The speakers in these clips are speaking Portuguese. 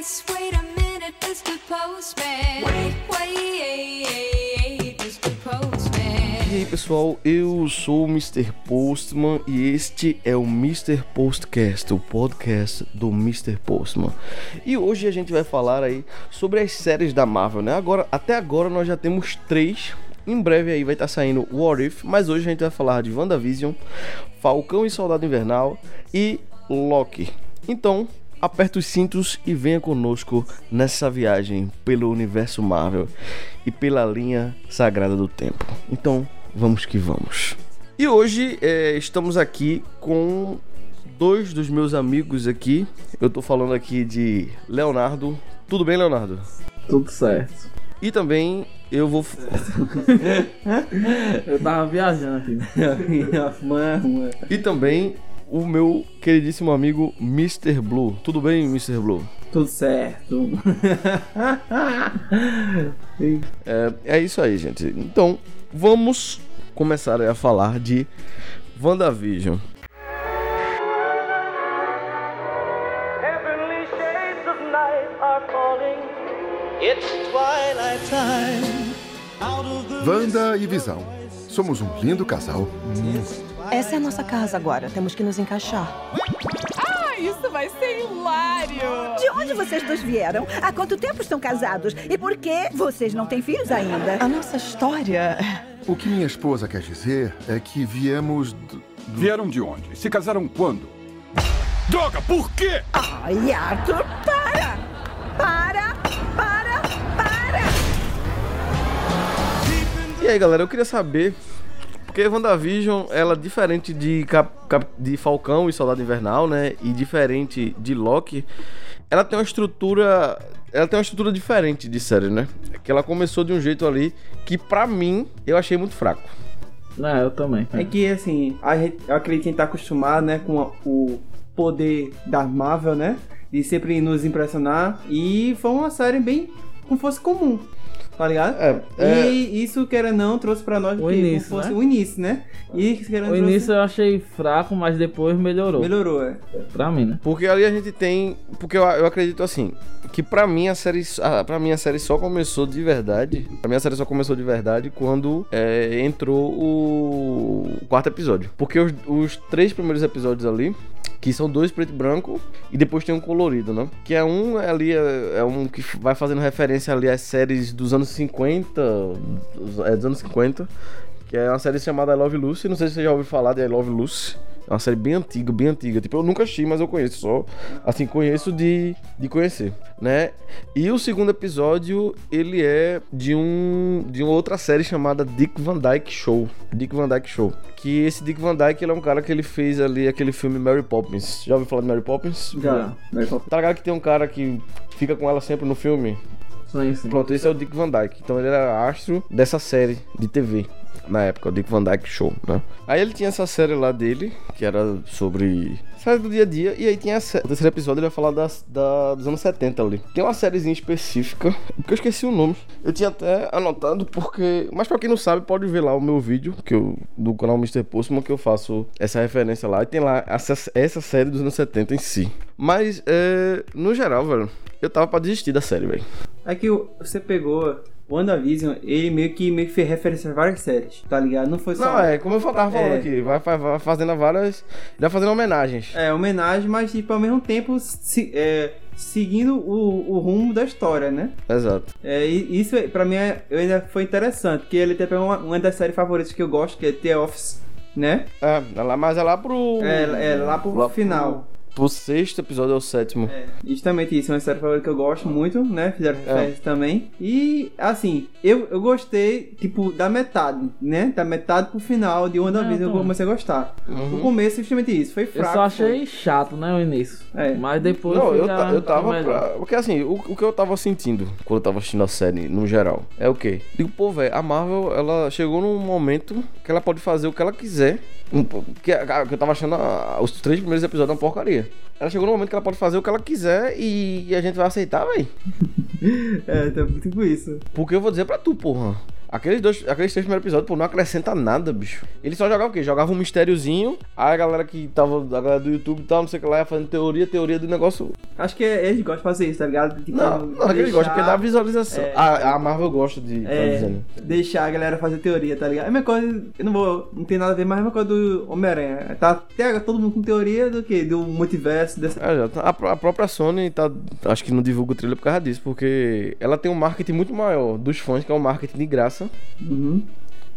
yes, wait a minute. Postman. Wait, wait. Postman. E aí pessoal, eu sou o Mr. Postman e este é o Mr. Postcast, o podcast do Mr. Postman. E hoje a gente vai falar aí sobre as séries da Marvel, né? Agora, até agora nós já temos três. Em breve aí vai estar saindo What If, mas hoje a gente vai falar de WandaVision, Falcão e Soldado Invernal e Loki. Então, aperta os cintos e venha conosco nessa viagem pelo universo Marvel e pela linha sagrada do tempo. Então, vamos que vamos. E hoje é, estamos aqui com dois dos meus amigos aqui. Eu tô falando aqui de Leonardo. Tudo bem, Leonardo? Tudo certo. E também eu vou. Eu tava viajando aqui. Mano, E também o meu queridíssimo amigo Mr. Blue. Tudo bem, Mr. Blue? tudo certo. É, é isso aí, gente. Então, vamos começar a falar de WandaVision. Wanda e Visão. Somos um lindo casal. Essa é a nossa casa agora. Temos que nos encaixar. Isso vai ser hilário! De onde vocês dois vieram? Há quanto tempo estão casados? E por que vocês não têm filhos ainda? A nossa história. O que minha esposa quer dizer é que viemos. do- Vieram de onde? Se casaram quando? Droga, por quê? Ai, Arthur, para! Para! Para! Para! E aí, galera, eu queria saber. Porque WandaVision, ela diferente de, Cap, Cap- de Falcão e Soldado Invernal, né? E diferente de Loki, ela tem uma estrutura. Ela tem uma estrutura diferente de série, né? Que ela começou de um jeito ali que, pra mim, eu achei muito fraco. Não, eu também. É que, assim, a gente, eu acredito que a gente tá acostumado, né, com a- o poder da Marvel, né? De sempre nos impressionar. E foi uma série bem como fosse comum, tá ligado? É, é- E isso, querendo ou não, trouxe pra nós O que início, fosse né? o início, né? E querendo O início eu achei fraco, mas depois melhorou. melhorou, é. Pra mim, né? Porque ali a gente tem. Porque eu, eu acredito assim. Que pra mim a série. Pra mim a série só começou de verdade. Pra mim a série só começou de verdade quando é, entrou o, o quarto episódio. Porque os, os três primeiros episódios ali. Que são dois preto e branco e depois tem um colorido, né? Que é um ali, é, é um que vai fazendo referência ali às séries dos anos 50. dos- É, dos anos 50. Que é uma série chamada I Love Lucy. Não sei se você já ouviu falar de I Love Lucy. É uma série bem antiga, bem antiga. Tipo, eu nunca assisti, mas eu conheço só. Assim, conheço de, de conhecer, né? E o segundo episódio, ele é de um de uma outra série chamada Dick Van Dyke Show. Dick Van Dyke Show. Que esse Dick Van Dyke, ele é um cara que ele fez ali aquele filme Mary Poppins. Já ouviu falar de Mary Poppins? Já. Mas só- Tá ligado que tem um cara que fica com ela sempre no filme? Sim, sim. Pronto, esse é o Dick Van Dyke. Então ele era astro dessa série de TV. Na época, o Dick Van Dyke Show, né? Aí ele tinha essa série lá dele, que era sobre. Série do dia a dia. E aí tinha o terceiro episódio, ele vai falar das, da, dos anos 70 ali. Tem uma sériezinha específica, porque eu esqueci o nome. Eu tinha até anotado, porque. Mas pra quem não sabe, pode ver lá o meu vídeo, que eu, do canal Mr. Postman, que eu faço essa referência lá. E tem lá essa, essa série dos anos 70 em si. Mas, é, no geral, velho, eu tava pra desistir da série, velho. É que você pegou WandaVision, ele meio que, meio que fez referência a várias séries, tá ligado? Não foi só. Não, é, como eu tava falando É. aqui, vai, vai- vai fazendo várias. Vai fazendo homenagens. É, homenagem, mas tipo, ao mesmo tempo se- é, seguindo o, o rumo da história, né? Exato. É, e isso pra mim é, eu ainda foi interessante, porque ele até pegou uma, uma das séries favoritas que eu gosto, que é The Office, né? É, é lá, mas é lá pro. É, é lá pro lá final. Pro sexto episódio, é o sétimo. É, justamente isso, é uma série favorita que eu gosto muito, né? Fizeram É. também. E, assim, eu, eu gostei, tipo, da metade, né? Da metade pro final de WandaVision eu também. comecei a gostar. Uhum. O começo, justamente isso, foi Eu fraco. só achei chato, né, o início. É. Mas depois Não, eu, já eu tava pra... Porque assim, o, o que eu tava sentindo quando eu tava assistindo a série, no geral, é o quê? Digo, pô, velho, a Marvel, ela chegou num momento que ela pode fazer o que ela quiser. Que, eu tava achando a- os três primeiros episódios uma porcaria. Ela chegou num momento que ela pode fazer o que ela quiser e, a gente vai aceitar, velho. É, tá tipo isso. Porque eu vou dizer pra tu, porra. Aqueles, dois, aqueles três primeiros episódios, pô, não acrescenta nada, bicho. Ele só jogava o quê? Jogava um mistériozinho, aí a galera que tava, a galera do YouTube e tal, não sei o que lá, ia fazendo teoria, teoria do negócio. Acho que eles gostam de fazer isso, tá ligado? Tipo, Não, não é que ele gosta, porque dá visualização. É. A, a Marvel gosta de É, né? deixar a galera fazer teoria, tá ligado? É a mesma coisa, eu não vou, não tem nada a ver, mas é a mesma coisa do Homem-Aranha. Tá até todo mundo com teoria do que? Do multiverso, dessa... É, já tá- a, a própria Sony tá. Acho que não divulga o trailer por causa disso, porque ela tem um marketing muito maior dos fãs, que é um marketing de graça. Uhum.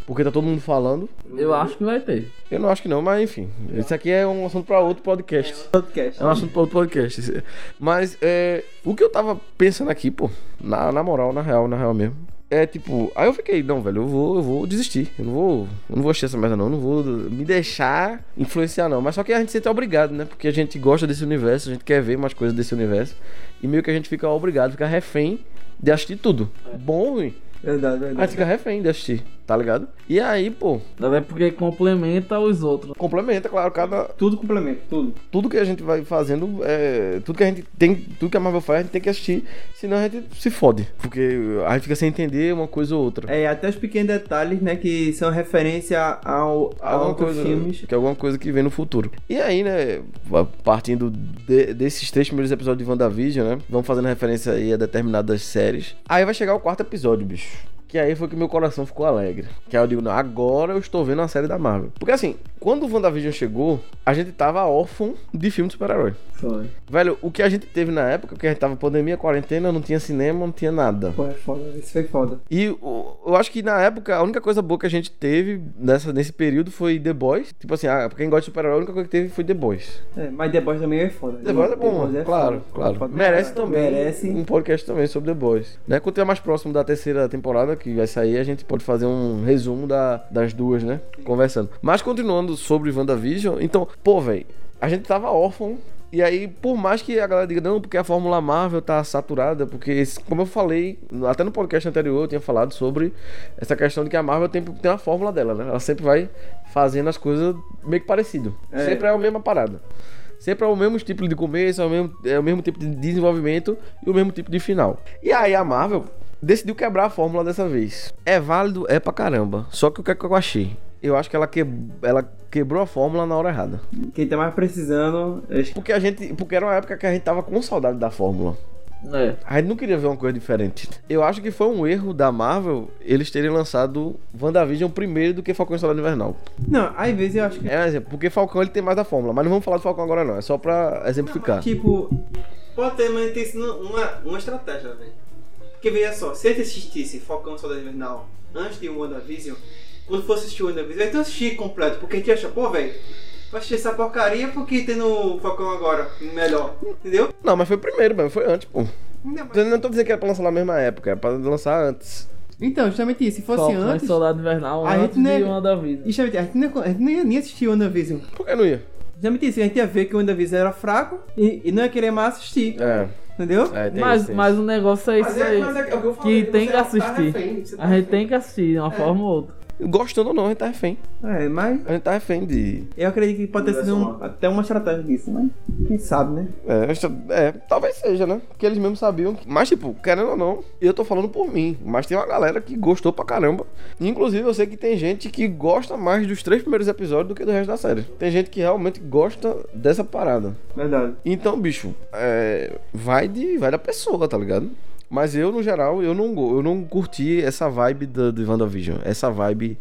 Porque tá todo mundo falando. Eu acho que vai ter. Eu não acho que não, mas enfim. Isso aqui é um assunto pra outro podcast. Podcast. É um assunto pra outro podcast. Mas é, o que eu tava pensando aqui, pô, na, na moral, na real, na real mesmo. É tipo, aí eu fiquei, não, velho, eu vou, eu vou desistir. Eu não vou, eu não vou assistir essa merda, não. Eu não vou me deixar influenciar, não. Mas só que a gente se sente obrigado, né? Porque a gente gosta desse universo, a gente quer ver mais coisas desse universo. E meio que a gente fica obrigado, fica refém de assistir tudo. Bom ou ruim. Verdade, verdade. fica refém de assistir, tá ligado? E aí, pô, Até porque complementa os outros. complementa, claro, cada, Tudo complementa, tudo. tudo que a gente vai fazendo, é, tudo que a gente tem, tudo que a Marvel faz, a gente tem que assistir, senão a gente se fode, porque a gente fica sem entender uma coisa ou outra. É, até os pequenos detalhes, né, que são referência ao, a Alguma outros coisa, filmes. que é alguma coisa que vem no futuro. E aí, né, partindo de- desses três primeiros episódios de WandaVision, né, vamos fazendo referência aí a determinadas séries. Aí vai chegar o quarto episódio, bicho. Que aí foi que meu coração ficou alegre. Que aí eu digo, não, agora eu estou vendo a série da Marvel. Porque assim, quando o WandaVision chegou, a gente tava órfão de filme de super-herói. Foi. Velho, o que a gente teve na época, que a gente tava pandemia, quarentena, não tinha cinema, não tinha nada. Pô, é foda, isso foi foda. E o- eu acho que na época, a única coisa boa que a gente teve nessa, nesse período foi The Boys. Tipo assim, ah, pra quem gosta de super-herói, a única coisa que teve foi The Boys. É, mas The Boys também é foda. The Boys é bom, Boys claro, foda. claro. Foda pra Merece também Merece. um podcast também sobre The Boys. Né? Quando tiver mais próximo da terceira temporada, que vai sair, a gente pode fazer um resumo da- das duas, né? Conversando. Mas continuando sobre WandaVision, então, pô, velho, a gente tava órfão. E aí, por mais que a galera diga, não, porque a Fórmula Marvel tá saturada, porque, como eu falei, até no podcast anterior eu tinha falado sobre essa questão de que a Marvel tem, tem uma fórmula dela, né? Ela sempre vai fazendo as coisas meio que parecido. É. Sempre é a mesma parada. Sempre é o mesmo tipo de começo, é o mesmo, é o mesmo tipo de desenvolvimento e o mesmo tipo de final. E aí a Marvel decidiu quebrar a fórmula dessa vez. É válido, é pra caramba. Só que o que, é que eu achei? Eu acho que ela, que, ela quebrou a fórmula na hora errada. Quem tá mais precisando. que- Porque a gente. Porque era uma época que a gente tava com saudade da fórmula. É. A gente não queria ver uma coisa diferente. Eu acho que foi um erro da Marvel eles terem lançado WandaVision primeiro do que Falcão e Soldado Invernal. Não, às vezes eu acho que. É porque Falcão ele tem mais da fórmula, mas não vamos falar do Falcão agora não, é só pra exemplificar. Tipo, pode ter, mas tem sido uma, uma estratégia, velho. Porque veja só, se a gente assistisse Falcão Soldado Invernal antes de WandaVision, quando fosse assistir WandaVision, então assistir completo, porque a gente acha, pô, velho, vai assistir essa porcaria porque tem no Falcão agora, melhor, entendeu? Não, mas foi primeiro mesmo, foi antes, pô. Não, mas- Eu não tô dizendo que era pra lançar na mesma época, é pra lançar antes. Então, justamente isso, se fosse Falcão antes, Soldado Invernal a gente antes não é- de WandaVision. justamente, a gente não, ia- a gente não ia nem assistir WandaVision. Por que não ia? Justamente isso, a gente ia ver que o WandaVision era fraco e, e não ia querer mais assistir, É, entendeu? é Mas, isso, mas o negócio é isso aí. que tem que assistir. A gente tem que assistir de uma forma ou outra. Gostando ou não, a gente tá refém. É, mas A gente tá refém de. eu acredito que pode ter sido um- até uma estratégia disso, mas quem sabe, né? É, é, talvez seja, né? Porque eles mesmos sabiam. Mas, tipo, querendo ou não, eu tô falando por mim. Mas tem uma galera que gostou pra caramba. Inclusive, eu sei que tem gente que gosta mais dos três primeiros episódios do que do resto da série. Tem gente que realmente gosta dessa parada. Verdade. Então, bicho, é, vai de vai da pessoa, tá ligado? Mas eu, no geral, eu não, eu não curti essa vibe da, de WandaVision. Essa vibe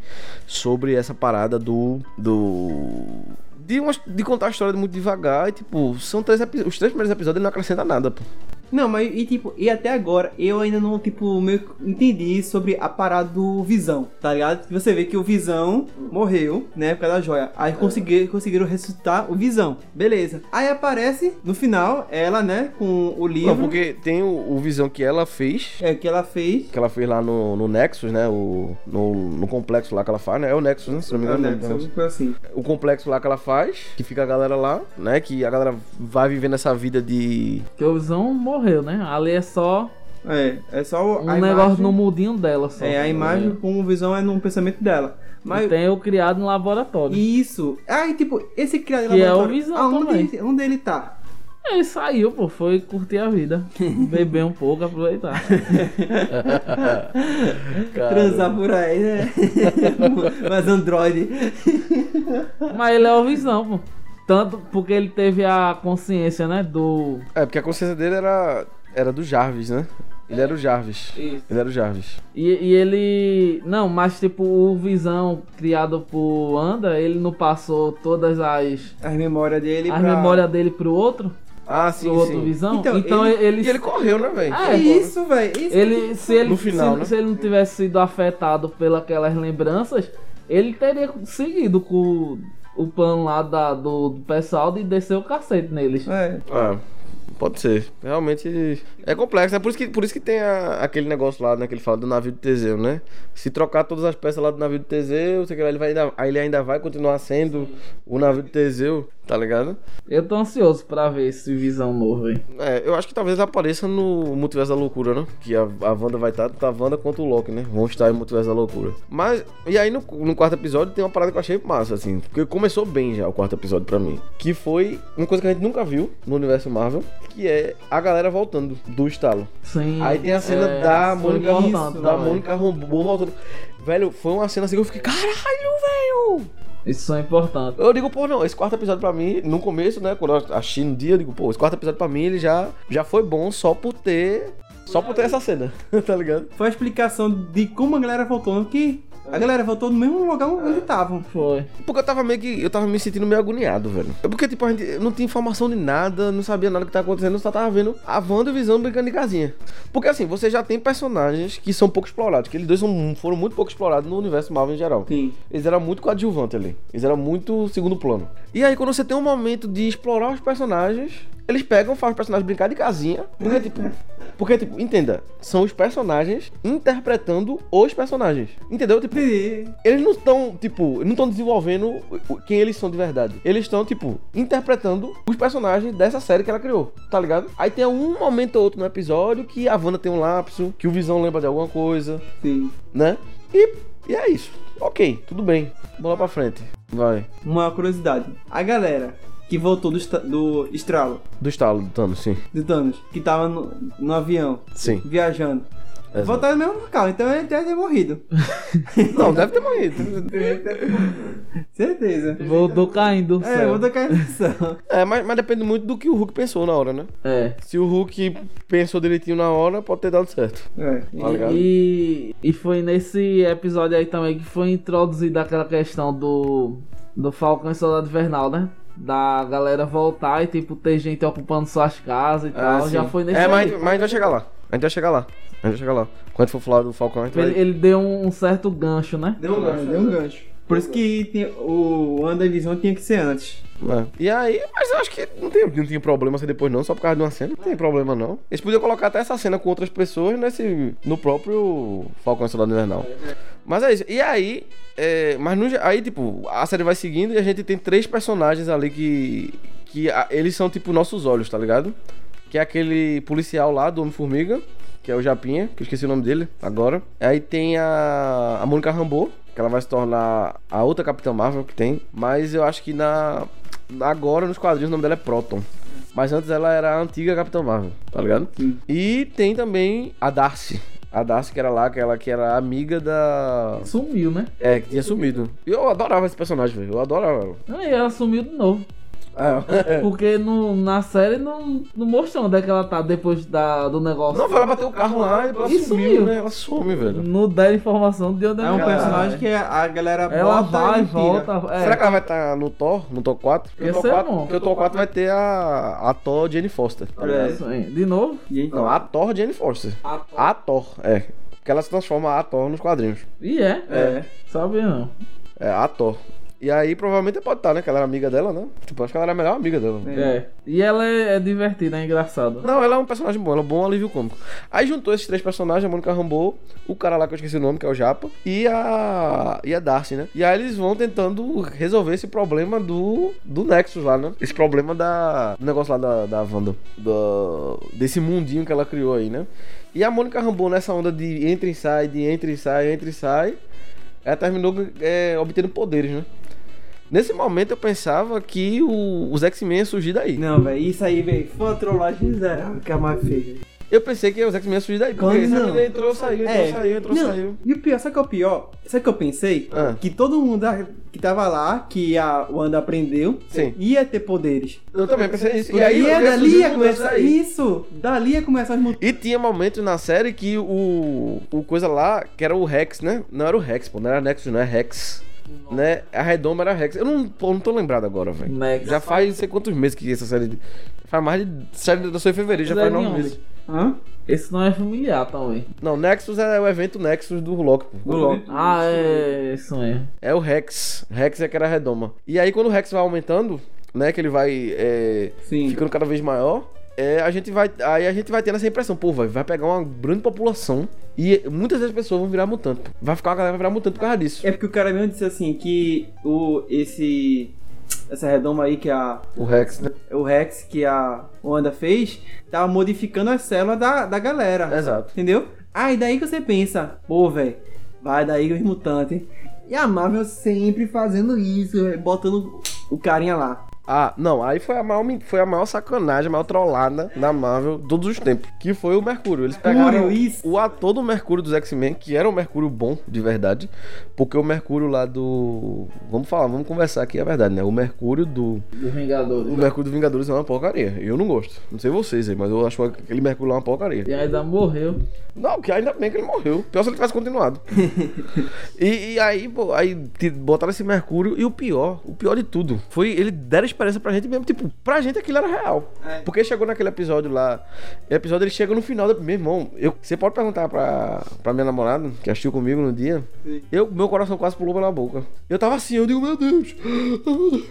sobre essa parada do. do. De, uma- de contar a história muito devagar e, tipo, são três os três primeiros episódios ele não acrescenta nada, pô. Não, mas e tipo, e até agora eu ainda não, tipo, meio que entendi sobre a parada do Visão, tá ligado? Você vê que o Visão morreu, né, por causa da joia. Aí consegui- conseguiram ressuscitar o Visão. Beleza. Aí aparece, no final, ela, né, com o livro Não, porque tem o, o visão que ela fez. é, que ela fez. Que ela fez lá no, no Nexus, né? O, no, no complexo lá que ela faz, né? É o Nexus, né? Se não me engano. né, é o Nexus. foi assim. o complexo lá que ela faz, que fica a galera lá, né? Que a galera vai vivendo essa vida de. Porque o Visão morreu, né? Ali é só É, é só o- um negócio imagem, no mudinho dela só. É, a imagem com o Visão é no pensamento dela. Mas E tem o criado no laboratório. Isso. Aí, tipo, esse criado Que é o laboratório, Visão aonde também. ele, onde ele tá? Ele saiu, pô, foi curtir a vida. Beber um pouco, aproveitar. Transar por aí, né? Mas Android. Mas ele é o visão, pô. Tanto porque ele teve a consciência, né? Do. É, porque a consciência dele era, era do Jarvis, né? Ele era o Jarvis. Isso. Ele era o Jarvis. E, e ele. Não, mas tipo, o Visão criado por Anda, ele não passou todas as. As memórias dele As pra... memórias dele pro outro? Ah, sim, pro outro sim. Visão? Então, Então, ele- ele. E ele correu, né, velho? É, isso, velho. Isso Ele, se ele, No final, se, né? se ele não tivesse sido afetado pelas lembranças, ele teria seguido com o plano lá da, do, do pessoal de descer o cacete neles. É. Ah, pode ser. Realmente é complexo. É por isso que, por isso que tem a- aquele negócio lá, né? Que ele fala do navio de Teseu, né? Se trocar todas as peças lá do navio de Teseu, sei que lá, ele vai ainda, aí ele ainda vai continuar sendo o navio de Teseu, tá ligado? Eu tô ansioso pra ver esse visão novo aí. É, eu acho que talvez apareça no Multiverso da Loucura, né? Que a, a Wanda vai estar, tá a Wanda contra o Loki, né? Vão estar em Multiverso da Loucura. Mas, e aí no, no quarto episódio tem uma parada que eu achei massa, assim. Porque começou bem já o quarto episódio pra mim. Que foi uma coisa que a gente nunca viu no universo Marvel, que é a galera voltando do estalo. Sim. Aí tem a cena é, da Mônica, importante da. Mônica Rambeau voltando. Velho, foi uma cena assim que eu fiquei, caralho, velho! Isso é importante. Eu digo, pô, não, esse quarto episódio pra mim, no começo, né, quando eu achei no dia, eu digo, pô, esse quarto episódio pra mim, ele já, já foi bom só por ter, só por ter essa cena, tá ligado? Foi a explicação de como a galera voltou, que a galera voltou no mesmo lugar onde estavam. Foi. Porque eu tava meio que, eu tava me sentindo meio agoniado, velho. É porque, tipo, a gente não tinha informação de nada, não sabia nada que tá acontecendo, só tava vendo a Wanda e o Visão brincando de casinha. Porque, assim, você já tem personagens que são pouco explorados, que eles dois são, foram muito pouco explorados no universo Marvel em geral. Sim. Eles eram muito coadjuvantes ali. Eles eram muito segundo plano. E aí, quando você tem um momento de explorar os personagens, eles pegam, fazem os personagens brincar de casinha. Porque, tipo. Porque, tipo, entenda, são os personagens interpretando os personagens. Entendeu? Tipo, eles não estão, tipo, não estão desenvolvendo quem eles são de verdade. Eles estão, tipo, interpretando os personagens dessa série que ela criou, tá ligado? Aí tem um momento ou outro no episódio que a Wanda tem um lapso, que o Visão lembra de alguma coisa, Sim. né? E, e é isso. Ok, tudo bem. Bola pra frente. Vai. Uma curiosidade. A galera que voltou do, do estralo, Do estalo do Thanos, sim. do Thanos, que tava no, no avião, Sim. viajando. Exato. Voltaram no mesmo local, então ele deve ter morrido. Não, deve ter morrido. Certeza. Voltou caindo do É, céu. vou dar cabeção. É, mas, mas depende muito do que o Hulk pensou na hora, né? É. Se o Hulk pensou direitinho na hora, pode ter dado certo. É. Tá ligado? E, e foi nesse episódio aí também que foi introduzida aquela questão do, do Falcão e Soldado Invernal, né? Da galera voltar e tipo ter gente ocupando suas casas e tal. Já sim. foi nesse É, mas, mas a gente vai chegar lá. A gente vai chegar lá. A gente vai chegar lá. Quando for falar do Falcão, a gente Ele, vai... ele deu um certo gancho, né? Deu um gancho, deu um gancho. Por isso que tem- o WandaVision tinha que ser antes. É. E aí, mas eu acho que não tem, não tinha problema ser depois não, só por causa de uma cena. Não tem problema não. Eles podiam colocar até essa cena com outras pessoas nesse, no próprio Falcão e Soldado Invernal. Mas é isso. E aí, é, mas no, aí tipo, a série vai seguindo e a gente tem três personagens ali que que a- eles são tipo nossos olhos, tá ligado? Que é aquele policial lá do Homem-Formiga, que é o Japinha, que eu esqueci o nome dele agora. Aí tem a, a Mônica Rambeau, que ela vai se tornar a outra Capitã Marvel que tem. Mas eu acho que na agora nos quadrinhos o nome dela é Proton. Mas antes ela era a antiga Capitã Marvel, tá ligado? E tem também a Darcy. A Darcy que era lá, aquela que era amiga da. Sumiu, né? É, que tinha sumido. E eu adorava esse personagem, velho. Eu adorava ela. E ela sumiu de novo. É. Porque no, na série não, não mostrou onde é que ela tá depois da, do negócio. Não, ela bateu o carro lá e ela E sumiu, sumiu. né? Ela some, velho. Não deram informação de onde É um que ela personagem tá. que a galera Ela bota vai e volta. É. Será que ela vai estar no Thor? No Thor 4? Porque Ia o Thor ser 4, bom. porque o Thor 4 vai ter a, a Thor Jane Foster. Tá? Isso aí. De novo? E Não, a Thor Jane Foster. A Thor, é. Porque ela se transforma a Thor nos quadrinhos. E é? É. Sabia não. É, a Thor. E aí provavelmente pode estar, né? Que ela era amiga dela, né? Tipo, acho que ela era a melhor amiga dela. É. E ela é, é divertida, é engraçada. Não, ela é um personagem bom, ela é um bom alívio cômico. Aí juntou esses três personagens, a Mônica Rambeau, o cara lá que eu esqueci o nome, que é o Japa, e a. e a Darcy, né? E aí eles vão tentando resolver esse problema do. do Nexus lá, né? Esse problema da. do negócio lá da, da Wanda. Do, desse mundinho que ela criou aí, né? E a Mônica Rambeau nessa onda de entra e sai, de entra e sai, entra e sai, ela terminou é, obtendo poderes, né? Nesse momento eu pensava que o- os X-Men iam surgir daí. Não, velho, isso aí, velho, foi uma trollagem miserável que a Marvel fez. velho. Eu pensei que os X-Men iam surgir daí. Porque Quando essa não? entrou, saiu, entrou, É. saiu, entrou, Não, saiu. E o pior, sabe o que é o pior? Sabe o que eu pensei? Ah. Que todo mundo que tava lá, que a Wanda aprendeu, Sim. ia ter poderes. Eu também pensei isso. E aí, eu é, ia dali ia começar. aí. Isso! Dali ia começar as mudanças. E tinha momentos na série que o, o coisa lá, que era o Rex, né? Não era o Rex, pô, não era Nexus, não é Rex. Né? A redoma era Rex. Eu não, pô, não tô lembrado agora, velho. Já faz não sei quantos meses que essa série. Faz mais de. Série da sua em fevereiro, já Mas faz é nove meses. Hã? Esse não é familiar também. Não, Nexus é o evento Nexus do Loki. Do Loki. Ah, é. Isso mesmo. É o Rex. Rex é que era a redoma. E aí quando o Rex vai aumentando, né? Que ele vai é, ficando cada vez maior. É, a gente vai, aí a gente vai tendo essa impressão, pô, vai, vai pegar uma grande população e muitas das pessoas vão virar mutante. Vai ficar uma galera vai virar mutante por causa disso. É porque o cara mesmo disse assim que o esse essa redoma aí que a O Rex, né? o Rex que a Wanda fez tava modificando as células da, da galera. Exato. Entendeu? Ah, e daí que você pensa, pô, velho, vai daí os mutantes. E a Marvel sempre fazendo isso, véi, botando o carinha lá. Ah, não, aí foi a maior, foi a maior sacanagem, a maior trollada da Marvel de todos os tempos. Que foi o Mercúrio. Eles pegaram isso. o ator do Mercúrio dos X-Men, que era um Mercúrio bom, de verdade. Porque o Mercúrio lá do. Vamos falar, vamos conversar aqui a verdade, né? O Mercúrio do. Dos Vingadores. O Mercúrio dos Vingadores é uma porcaria. Eu não gosto. Não sei vocês aí, mas eu acho aquele Mercúrio lá uma porcaria. E ainda morreu. Não, que ainda bem que ele morreu. Pior se ele tivesse continuado. e, e aí, pô, aí botaram esse Mercúrio. E o pior, o pior de tudo, foi ele deram esperança pra gente mesmo. Tipo, pra gente aquilo era real. Porque chegou naquele episódio lá. O episódio ele chega no final. do- Meu irmão, eu, você pode perguntar pra, pra minha namorada, que assistiu comigo no dia. Eu, meu coração quase pulou pela boca. Eu tava assim, eu digo, meu Deus.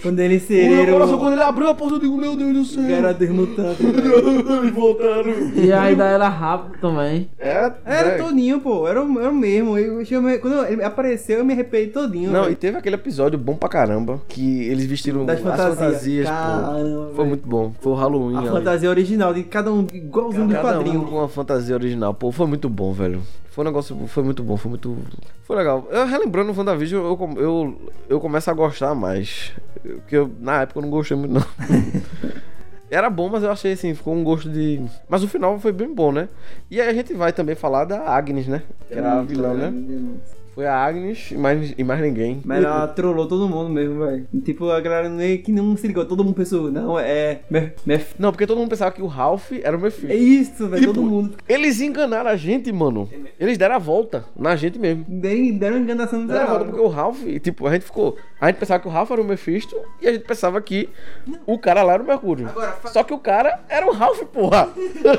Quando ele O meu coração, quando ele abriu a porta, eu digo, meu Deus do céu. Era dos mutantes. Eles voltaram. E ainda era rápido também. Era, Era todinho, pô. Era, o- era o mesmo. Eu, eu quando ele apareceu, eu me arrepiei todinho. Não, velho. e teve aquele episódio bom pra caramba, que eles vestiram Das as fantasias. Fantasias, Caramba, pô. Foi muito bom. Foi o Halloween. A ali. fantasia original de cada um, igualzinho do Cada quadrinho. um com uma fantasia original. Pô, foi muito bom, velho. Foi um negócio, foi muito bom, foi muito... Foi legal. Eu, relembrando o WandaVision, eu, eu, eu começo a gostar mais. Porque eu, na época eu não gostei muito, não. Era bom, mas eu achei assim, ficou um gosto de. Mas o final foi bem bom, né? E aí a gente vai também falar da Agnes, né? Que era a vilã, né? Foi a Agnes e mais, e mais ninguém. Mas ela trollou todo mundo mesmo, velho. Tipo, a galera meio que não se ligou. Todo mundo pensou, não, é. Mef- Mef- Não, porque todo mundo pensava que o Ralph era o Mephisto. É isso, velho. Tipo, Todo mundo. Eles enganaram a gente, mano. Eles deram a volta na gente mesmo. Deram, deram enganação Deram a volta porque o Ralph, tipo, a gente ficou. A gente pensava que o Ralph era o Mephisto e a gente pensava que o cara lá era o Mercúrio. Só que o cara era o Ralph, porra.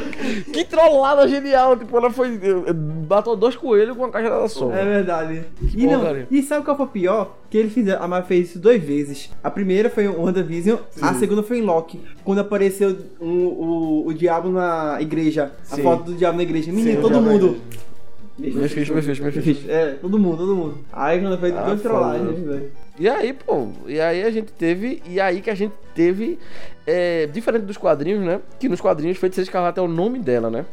que trollada genial. Tipo, ela foi. Bateu dois coelhos com uma caixa da só. É verdade. E, não, porcaria. e sabe qual foi o pior? Que ele fizeram, a Marvel fez isso duas vezes. A primeira foi em WandaVision, a segunda foi em Loki. Quando apareceu o, o, o diabo na igreja. A Sim. foto do diabo na igreja. Menino, Sim, todo diabo na mundo. Mephisto, Mephisto, Mephisto. É, todo mundo, todo mundo. Aí quando foi Ah, duas trollagens, velho. E aí, pô, e aí a gente teve. E aí que a gente teve. é, diferente dos quadrinhos, né? Que nos quadrinhos Feiticeira Escarlate é o nome dela, né?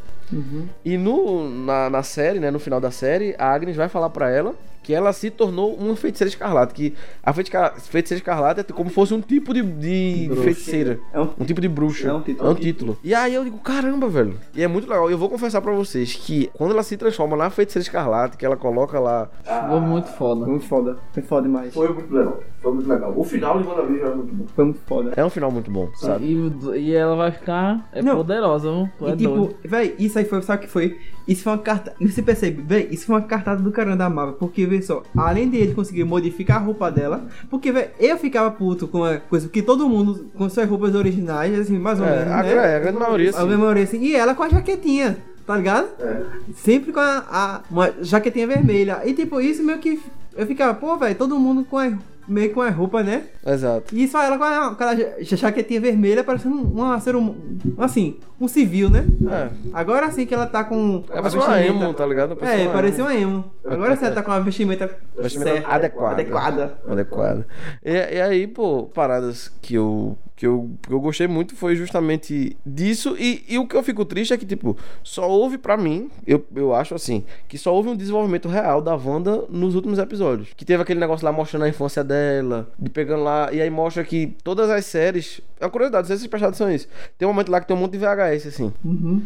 E no, na, na série, né? No final da série, a Agnes vai falar pra ela que ela se tornou uma feiticeira escarlate. Que a feiticeira, escarlate é como se fosse um tipo de, de feiticeira. É um- um tipo de bruxa. É um título. É um título. E aí eu digo, caramba, velho. E é muito legal. E eu vou confessar pra vocês que quando ela se transforma na feiticeira escarlate, que ela coloca lá. Ficou muito foda. Foi muito foda. Foi foda demais. Foi muito legal. Foi muito legal. O final de WandaVision é muito bom. Foi muito foda. É um final muito bom, sabe? E, e ela vai ficar é Não. poderosa? Tu é E tipo, véi, isso aí foi, sabe o que foi? Isso foi uma carta. Você percebe, véi, isso foi uma cartada do caramba da Marvel. Porque, vê só, além de ele conseguir modificar a roupa dela, porque, véi, eu ficava puto com a coisa que todo mundo com suas roupas originais, assim, mais ou É, menos. a, né? é, a grande maioria, A sim. maioria, assim, e ela com a jaquetinha, tá ligado? É. Sempre com a, a- uma jaquetinha vermelha. E tipo, isso meio que. Eu ficava, pô, velho, todo mundo com a, meio com a roupa, né? Exato. E só ela com a- aquela ja- jaquetinha vermelha, parecendo uma ser um, assim, um civil, né? É. Agora sim que ela tá com. É, parece uma emo, tá ligado? Parece É, uma parecia uma emo. Agora sim ela tá com uma vestimenta, Vestimenta certa, adequada. adequada. Adequada. E, e aí, pô, paradas que eu, que eu, que eu gostei muito foi justamente disso. E, e o que eu fico triste é que, tipo, só houve pra mim, eu, eu acho assim, que só houve um desenvolvimento real da Wanda nos últimos episódios. Que teve aquele negócio lá mostrando a infância dela, de pegando lá, e aí mostra que todas as séries. É uma curiosidade, não sei se vocês prestaram atenção nisso. Tem um momento lá que tem um monte de VHS, assim.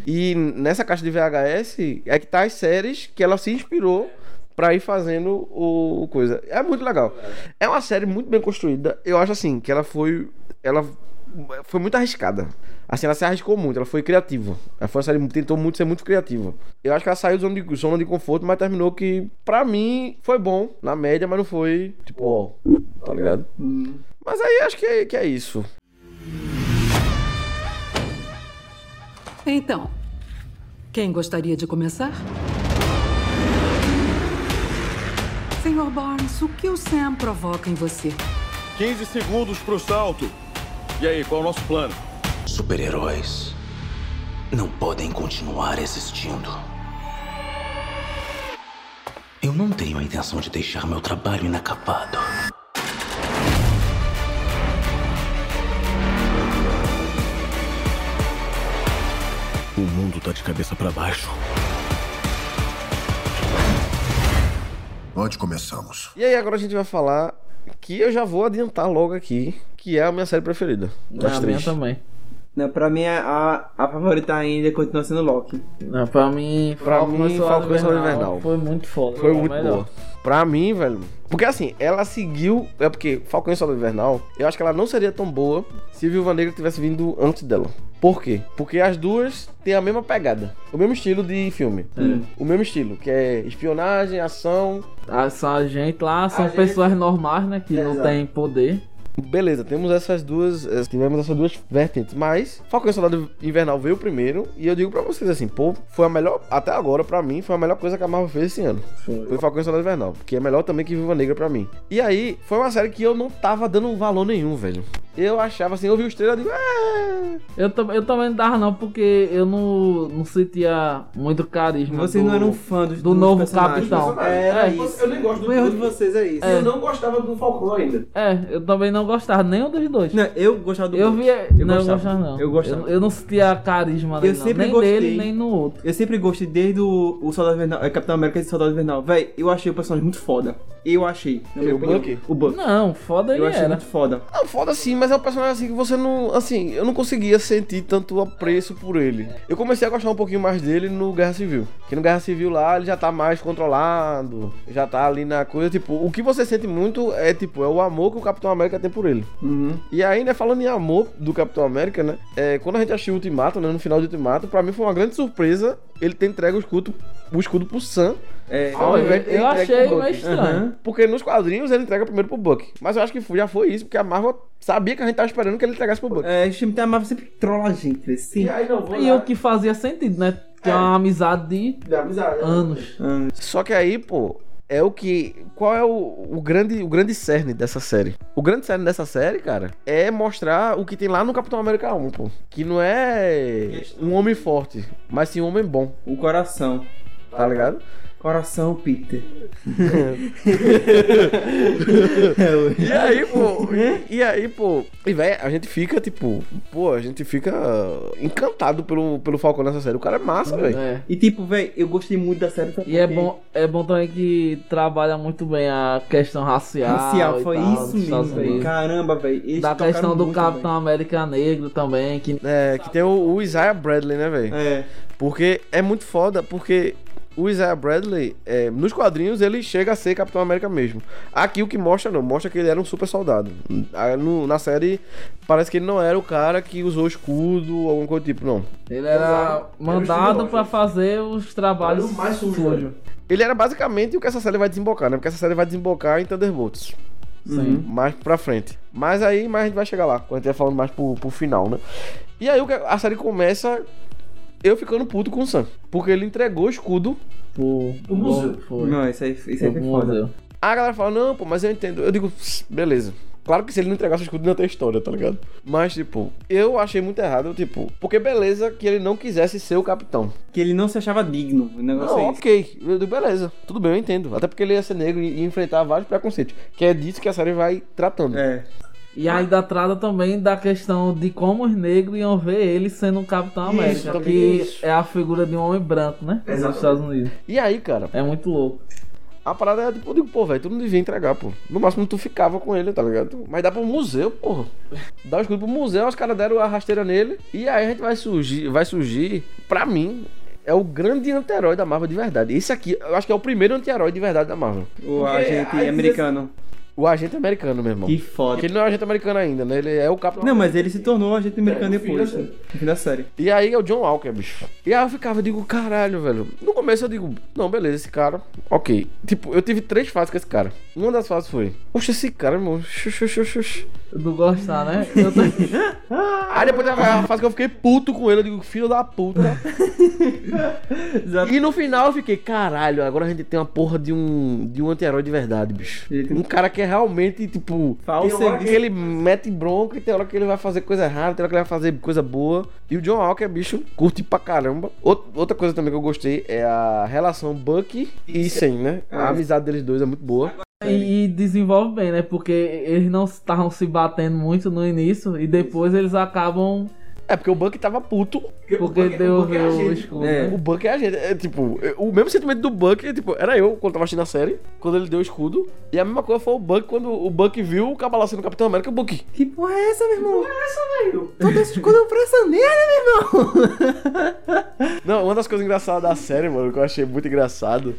E nessa caixa de VHS é que tá as séries que ela se inspirou pra ir fazendo o, coisa. É muito legal. É uma série muito bem construída. Eu acho assim que ela foi ela foi muito arriscada. Assim, ela se arriscou muito, ela foi criativa. Ela foi uma série tentou muito ser muito criativa. Eu acho que ela saiu zona de, zona de conforto, mas terminou que, pra mim, foi bom, na média, mas não foi, tipo, ó, tá ligado? Mas aí acho que é, que é isso. Então, quem gostaria de começar? Senhor Barnes, o que o Sam provoca em você? 15 segundos pro salto. E aí, qual é o nosso plano? Super-heróis não podem continuar existindo. Eu não tenho a intenção de deixar meu trabalho inacabado. O mundo tá de cabeça pra baixo. Onde começamos? E aí agora a gente vai falar que eu já vou adiantar logo aqui, que é a minha série preferida. Das a minha três. também. Não, pra mim a, a favorita ainda continua sendo Loki. Não, pra mim, Pra Falcão mim, e Falcão e Soldado Invernal. Foi muito foda. Foi a muito melhor. boa. Pra mim, velho. Porque assim, ela seguiu. É porque Falcão e Soldado Invernal, eu acho que ela não seria tão boa se Viúva Negra tivesse vindo antes dela. Por quê? Porque as duas têm a mesma pegada. O mesmo estilo de filme. O mesmo estilo, que é espionagem, ação. Ah, São a gente lá, são pessoas normais, né? Que não Exato. tem poder. Beleza, temos essas duas. eh, Tivemos essas duas vertentes. Mas Falcão e Soldado Invernal veio primeiro. E eu digo pra vocês assim, pô, foi a melhor. Até agora, pra mim, foi a melhor coisa que a Marvel fez esse ano. Foi, Falcão e Soldado Invernal. Que é melhor também que Viva Negra pra mim. E aí, foi uma série que eu não tava dando valor nenhum, velho. Eu achava assim, eu vi os trailers e digo, é. Eu, eu também não dava não, porque eu não, não sentia muito carisma. Vocês do, não eram fã dos do dos novo capitão. Era É. isso. Eu nem gosto O erro de vocês é isso. É. não gostava do Falcão ainda. É, eu também não gostava nenhum dos dois. Não, eu gostava do eu Buck. via. Eu não, eu gostava. gostava não. Eu gostava. Eu, eu não sentia carisma Eu não. nem gostei. dele, nem no outro. Eu sempre gostei desde o, o Soldado Invernal, é, Capitão América e Soldado Invernal. Véi, eu achei o personagem muito foda. Eu achei. minha O. Bucky? O Buck. Não, foda Eu ele achei era. muito foda. Não, foda sim, mas é um personagem assim que você não. Assim, eu não conseguia sentir tanto apreço por ele. Eu comecei a gostar um pouquinho mais dele no Guerra Civil. Que no Guerra Civil lá ele já tá mais controlado, já tá ali na coisa. Tipo, o que você sente muito é, tipo, é o amor que o Capitão América tem por ele. Uhum. E aí, né, falando em amor do Capitão América, né? É, quando a gente assistiu o Ultimato, né? No final do Ultimato, pra mim foi uma grande surpresa ele ter entregue o escudo, o escudo pro Sam. É, ao invés de ter eu entregue achei meio estranho. Uhum. Porque nos quadrinhos ele entrega primeiro pro Buck. Mas eu acho que foi- já foi isso, porque a Marvel sabia que a gente tava esperando que ele entregasse pro Buck. É, o time da Marvel sempre trola a gente, velho. Sim. aí não E o que fazia sentido, né? Que é uma amizade de né? anos. Só que aí, pô, é o que. Qual é o, o grande, o grande cerne dessa série? O grande cerne dessa série, cara, é mostrar o que tem lá no Capitão América 1, pô. Que não é um homem forte, mas sim um homem bom, O coração. Tá ligado? Coração, Peter. E aí, pô, e, e aí, pô, e velho, a gente fica, tipo, pô, a gente fica encantado pelo, pelo Falcão nessa série. O cara é massa, velho. É. E tipo, velho, eu gostei muito da série. sabe E é bom, é bom também que trabalha muito bem a questão racial. Racial, foi tal, isso mesmo, velho. Caramba, velho. Da questão do muito, Capitão América Negro também, que É, que tem o, o Isaiah Bradley, né, velho? velho. É. Porque é muito foda, porque o Isaiah Bradley, é, nos quadrinhos, ele chega a ser Capitão América mesmo. Aqui o que mostra, não, mostra que ele era um super soldado. Ah, no- na série, parece que ele não era o cara que usou escudo, alguma coisa do tipo, não. ele era mandado pra fazer os trabalhos mais sujo, sujos. Ele era basicamente o que essa série vai desembocar, né? Porque essa série vai desembocar em Thunderbolts. Sim. mais pra frente. Mas aí, mais a gente vai chegar lá, quando a gente vai falando mais pro, pro final, né? E aí a série começa eu ficando puto com o Sam. Porque ele entregou o escudo. Pro, pro museu. Foi. Não, isso aí, isso aí Foi foda. a galera fala, não, pô, mas eu entendo. Eu digo, "Pss, beleza. Claro que se ele não entregasse o escudo, não ia ter história, tá ligado? Mas, tipo, eu achei muito errado, tipo, porque beleza que ele não quisesse ser o capitão. Que ele não se achava digno. O negócio Não, é isso. ok, eu digo, beleza, tudo bem, eu entendo. Até porque ele ia ser negro e ia enfrentar vários preconceitos. Que é disso que a série vai tratando. É. E ainda trata também da questão de como os negros iam ver ele sendo um Capitão Isso, América. que isso. é a figura de um homem branco, né? Nos Exatamente. Estados Unidos. E aí, cara? É muito louco. A parada é tipo, eu digo, pô, velho, tu não devia entregar, pô. No máximo tu ficava com ele, tá ligado? Mas dá pro museu, porra. Dá o escudo pro museu, os caras deram a rasteira nele. E aí a gente vai surgir, vai surgir, pra mim, é o grande anti-herói da Marvel de verdade. Esse aqui, eu acho que é o primeiro anti-herói de verdade da Marvel. O Porque agente americano. O agente americano, meu irmão. Que foda. Porque ele não é agente americano ainda, né? Ele é o Capitão Não, mas ele se tornou agente americano É, no fim depois. da No fim da série. E aí é o John Walker, bicho. E aí eu ficava, eu digo, caralho, velho. No começo eu digo, não, beleza, esse cara, ok. Tipo, eu tive três fases com esse cara. Uma das fases foi, oxe, esse cara, irmão, xux, xux, xux. Do gostar, né? Eu tô... Aí depois teve a fase que eu fiquei puto com ele, eu digo, filho da puta. e no final eu fiquei, caralho, agora a gente tem uma porra de um, de um anti-herói de verdade, bicho. Um cara que é realmente, tipo, que ele mete bronca e tem hora que ele vai fazer coisa errada, tem hora que ele vai fazer coisa boa. E o John Walker, bicho, curte pra caramba. Out- outra coisa também que eu gostei é a relação Bucky e Sam, né? A amizade deles dois é muito boa. E, e desenvolve bem, né? Porque eles não estavam se batendo muito no início e depois eles acabam. É porque o Bucky tava puto. Porque ele deu é a o gente. escudo. É? O Buck é a gente. É, tipo, é, o mesmo sentimento do Buck, é, tipo, era eu quando tava assistindo a série, quando ele deu o escudo. E a mesma coisa foi o Buck quando o Buck viu o Cabala sendo Capitão América, o Buck. Que porra é essa, meu irmão? Que porra é essa, velho? Todo esse escudo pra essa merda, meu irmão! Não, uma das coisas engraçadas da série, mano, que eu achei muito engraçado.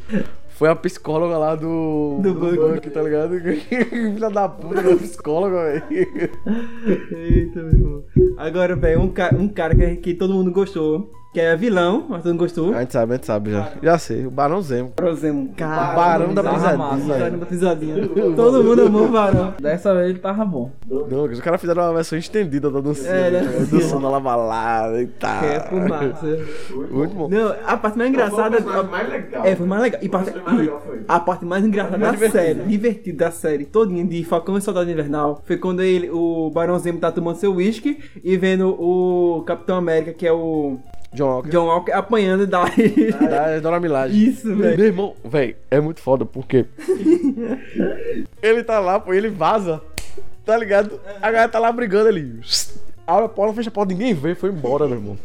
Foi a psicóloga lá do. Do Buck. tá ligado? Filha da puta da psicóloga, velho. Eita, meu irmão. Agora, velho, um, ca um cara que, que todo mundo gostou, que é vilão, mas todo mundo gostou. A gente sabe, a gente sabe já. Já sei, o Barão Zemo. Barão Zemo, cara. Barão da Pisadinha. Barão da pisadinha. Todo mundo amou o Barão. Dessa vez ele tava bom. Não, os caras fizeram uma versão estendida da dancinha. É, né? né? Do som da lava lá e tal. Que é fumaça. Muito bom. Não, a parte mais engraçada. Foi a parte mais legal. É, foi mais legal. E parte, a parte mais engraçada Mais da série, divertida da série, todinha de Falcão e Soldado Invernal, foi quando ele, o Barão Zemo tá tomando seu whisky e vendo o Capitão América, que é o John Walker. John Walker, apanhando da. Da Dona Milagem. Isso, velho. Meu irmão, velho, é muito foda, porque ele tá lá, pô, ele vaza, tá ligado? A galera tá lá brigando ali. Abre a porta, fecha a porta, ninguém vê, foi embora, meu irmão.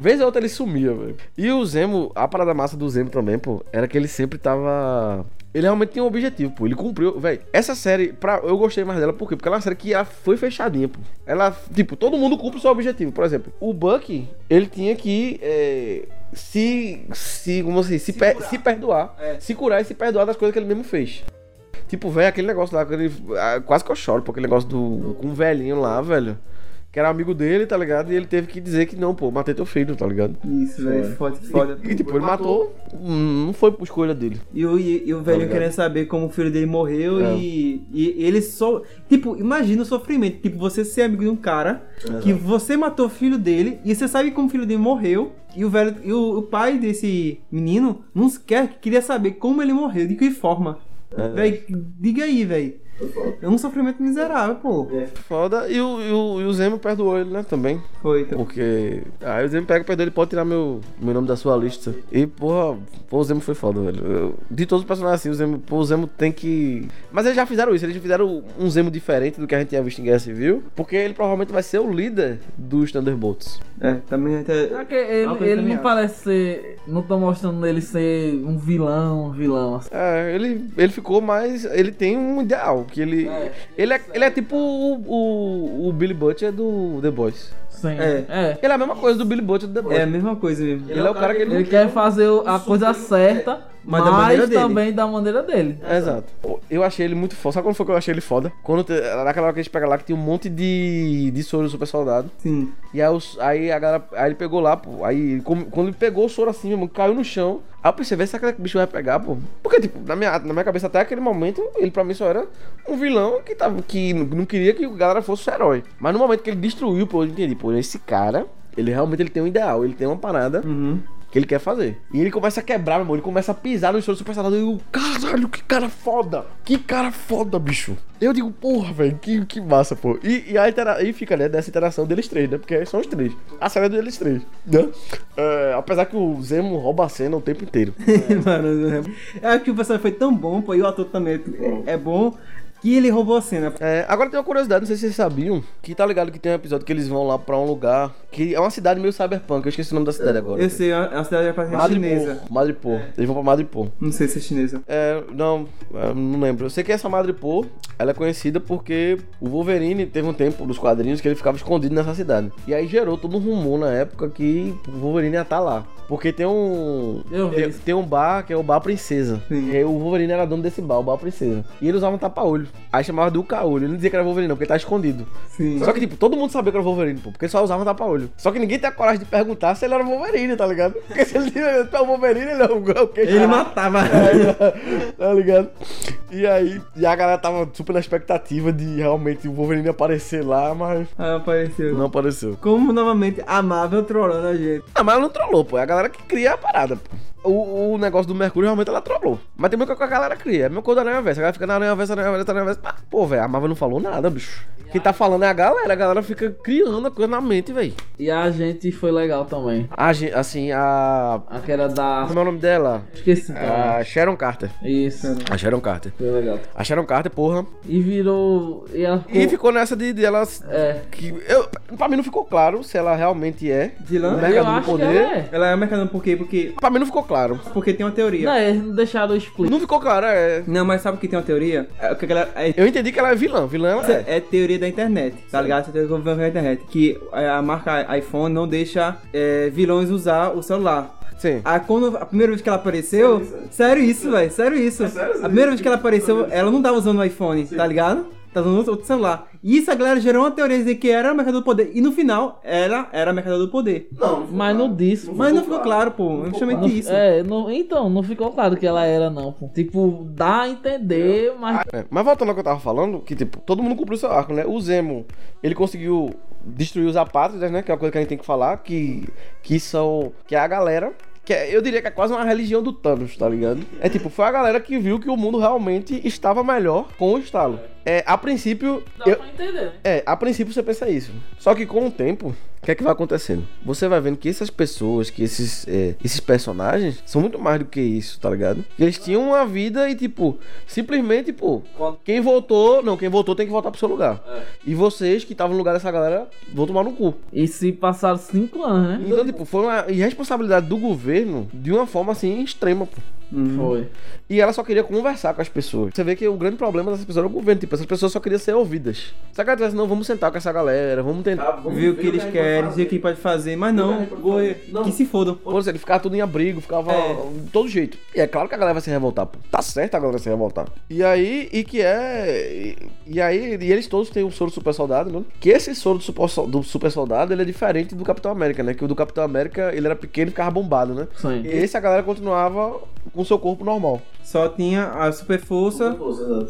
Vez ou outra ele sumia, velho. E o Zemo, a parada massa do Zemo também, pô, era que ele sempre tava. Ele realmente tinha um objetivo, pô. Ele cumpriu, velho. Essa série, pra, eu gostei mais dela, por quê? Porque ela é uma série que ela foi fechadinha, pô. Ela, tipo, todo mundo cumpre o seu objetivo. Por exemplo, o Bucky, ele tinha que é, se. Se. Como assim? Se, per- se perdoar. Se curar e se perdoar das coisas que ele mesmo fez. Tipo, velho, aquele negócio lá, aquele, ah, quase que eu choro, pô, aquele negócio do. Com um velhinho lá, velho. Que era amigo dele, tá ligado? E ele teve que dizer que não, pô, matei teu filho, tá ligado? Isso, velho, foda, foda. E, tipo, ele matou, hum, não foi por escolha dele. E o, e, e o velho ligado? querendo saber como o filho dele morreu É. e, e ele só. Tipo, imagina o sofrimento. Tipo, você ser amigo de um cara que você matou o filho dele e você sabe como o filho dele morreu. E o velho. E o, o pai desse menino não quer, queria saber como ele morreu, de que forma. É. Véi, diga aí, velho. É um sofrimento miserável, pô. Foda. E o, e o, e o Zemo perdoou ele, né, também. Foi, então. Porque. Aí o Zemo pega, perdoou ele, pode tirar meu, meu nome da sua lista. E, porra, pô, o Zemo foi foda, velho. Eu- de todos os personagens assim, o Zemo, pô, o Zemo tem que. Mas eles já fizeram isso, eles já fizeram um Zemo diferente do que a gente tinha visto em Guerra Civil. Porque ele provavelmente vai ser o líder dos Thunderbolts. É, também até. Porque ele, Uma coisa ele também não acho. parece ser. Não tô mostrando ele ser um vilão, um vilão. assim. É, ele, ele ficou mais. Ele tem um ideal, que ele. ele, é, ele é tipo o, o, o Billy Butcher do The Boys. Sim. É. É. Ele é a mesma coisa do Billy Butcher do The Boys. É a mesma coisa mesmo. Ele é o cara que ele, Ele quer fazer a coisa certa, Mas mas, da maneira dele. também da maneira dele. É, Exato. Eu achei ele muito foda. Sabe quando foi que eu achei ele foda? Quando te, naquela hora que a gente pega lá que tinha um monte de, de soro do super soldado. Sim. E aí, os- aí a galera. Aí ele pegou lá, pô. Aí quando ele pegou o soro assim, meu irmão, caiu no chão. Aí eu pensei, vê se aquele bicho vai pegar, pô. Porque, tipo, na minha, na minha cabeça até aquele momento, ele pra mim só era um vilão que, tava, que não queria que a galera fosse o herói. Mas no momento que ele destruiu, pô, eu entendi, pô, esse cara, ele realmente ele tem um ideal, ele tem uma parada Uhum. Que ele quer fazer. E ele começa a quebrar, meu irmão. Ele começa a pisar no chão do super. E eu, caralho, que cara foda! Que cara foda, bicho! Eu digo, porra, velho, que, que massa, pô. E, e, a intera e fica, né, dessa interação deles três, né? Porque são os três. A série é deles três, né? É, apesar que o Zemo rouba a cena o tempo inteiro. Mano, é que o personagem foi tão bom, pô, e o ator também é bom. Que ele roubou a cena. É, agora tem uma curiosidade, não sei se vocês sabiam, que tá ligado que tem um episódio que eles vão lá pra um lugar, que é uma cidade meio cyberpunk, eu esqueci o nome da cidade agora. Eu sei, é uma cidade praticamente chinesa. Madripoor. Eles vão pra Madripoor. Não sei se é chinesa. É, não, é, não lembro. Eu sei que essa Madripoor, ela é conhecida porque o Wolverine teve um tempo dos quadrinhos que ele ficava escondido nessa cidade. E aí gerou todo um rumor na época que o Wolverine ia estar lá. Porque tem um. Eu vi tem, tem um bar que é o Bar Princesa. E aí o Wolverine era dono desse bar, o Bar Princesa. E ele usava um tapa-olho. Aí chamava do caolho. Ele não dizia que era Wolverine, não, porque ele tá escondido. Sim. Só que, tipo, todo mundo sabia que era Wolverine, pô, porque só usava tapa-olho. Só que ninguém tem a coragem de perguntar se ele era Wolverine, tá ligado? Porque se ele o Wolverine, ele é o é o quê? Ele matava. É, tá ligado? E aí, e a galera tava super na expectativa de realmente o Wolverine aparecer lá, mas Ah, apareceu. não apareceu. Como novamente a Marvel trollando a gente. Ah, mas ela não trollou, pô. É a galera que cria a parada, pô. O, o negócio do Mercúrio realmente ela trollou. Mas tem muita coisa que a galera cria. É a mesma coisa da Aranha Versa. A galera fica na Aranha Versa, Aranha Versa, Aranha Versa. Pô, velho, a Marvel não falou nada, bicho. Quem tá falando é a galera. A galera fica criando a coisa na mente, velho. E a gente foi legal também. A gente, assim, a. Aquela da. Como é o nome dela? Esqueci. A Sharon Carter. Isso. A Sharon Carter. Foi legal. A Sharon Carter, porra. E virou. E ela ficou. E ficou nessa de, de ela. É. Que eu, pra mim não ficou claro se ela realmente é. Vilã? o Mercador do Poder. ela é. Ela é mercador por quê? Porque. Pra mim não ficou claro. Porque tem uma teoria. Não, eles não deixaram explícito. Não ficou claro, é. Não, mas sabe o que tem uma teoria? É, o que a galera- é, Eu entendi que ela é vilã. Vilã ela é. é teoria da internet, tá ligado? Essa teoria que eu vi na internet. Que a marca iPhone não deixa é, vilões usar o celular. Sim. Aí quando a primeira vez que ela apareceu. Sério isso, velho? Sério isso. A primeira vez que ela apareceu, ela não tava usando o iPhone, tá ligado? Tá usando outro celular. E isso a galera gerou uma teoria de que era o mercador do poder. E no final, ela era a mercador do poder. Mas não disse. Mas não ficou claro, pô. É justamente Não- isso. É, não, então, não ficou claro que ela era, não. pô. Tipo, dá a entender, mas. É, Mas voltando ao que eu tava falando, que tipo, todo mundo cumpriu seu arco, né? O Zemo, ele conseguiu destruir os apátridas, né? Que é uma coisa que a gente tem que falar, que, que são. que é a galera. Que é- eu diria que é quase uma religião do Thanos, tá ligado? É tipo, foi a galera que viu que o mundo realmente estava melhor com o estalo. É, a princípio. Dá eu- pra entender, né? É, a princípio você pensa isso. Só que com o tempo, o que é que vai acontecendo? Você vai vendo que essas pessoas, que esses, é, esses personagens, são muito mais do que isso, tá ligado? Eles tinham uma vida e, tipo, simplesmente, pô, quem votou, não, quem votou tem que voltar pro seu lugar. E vocês que estavam no lugar dessa galera, vão tomar no cu. E se passaram cinco anos, né? Então, tipo, foi uma irresponsabilidade do governo de uma forma assim extrema, pô. Foi. E ela só queria conversar com as pessoas. Você vê que o grande problema dessas pessoas era o governo. Tipo, essas pessoas só queriam ser ouvidas. Se a galera dissesse, não, vamos sentar com essa galera, vamos tentar. Vamos Viu o que eles querem, viu o que pode fazer, mas não, go- que se fodam. Por exemplo, ele ficava tudo em abrigo, ficava de todo jeito. E é claro que a galera vai se revoltar, pô. Tá certo a galera se revoltar. E aí, e que é. E, e aí, e eles todos têm o soro do super soldado, né? Que esse soro do super, do super soldado, ele é diferente do Capitão América, né? Que o do Capitão América, ele era pequeno e ficava bombado, né? Sim. E esse a galera continuava com seu corpo normal. Só tinha a super força,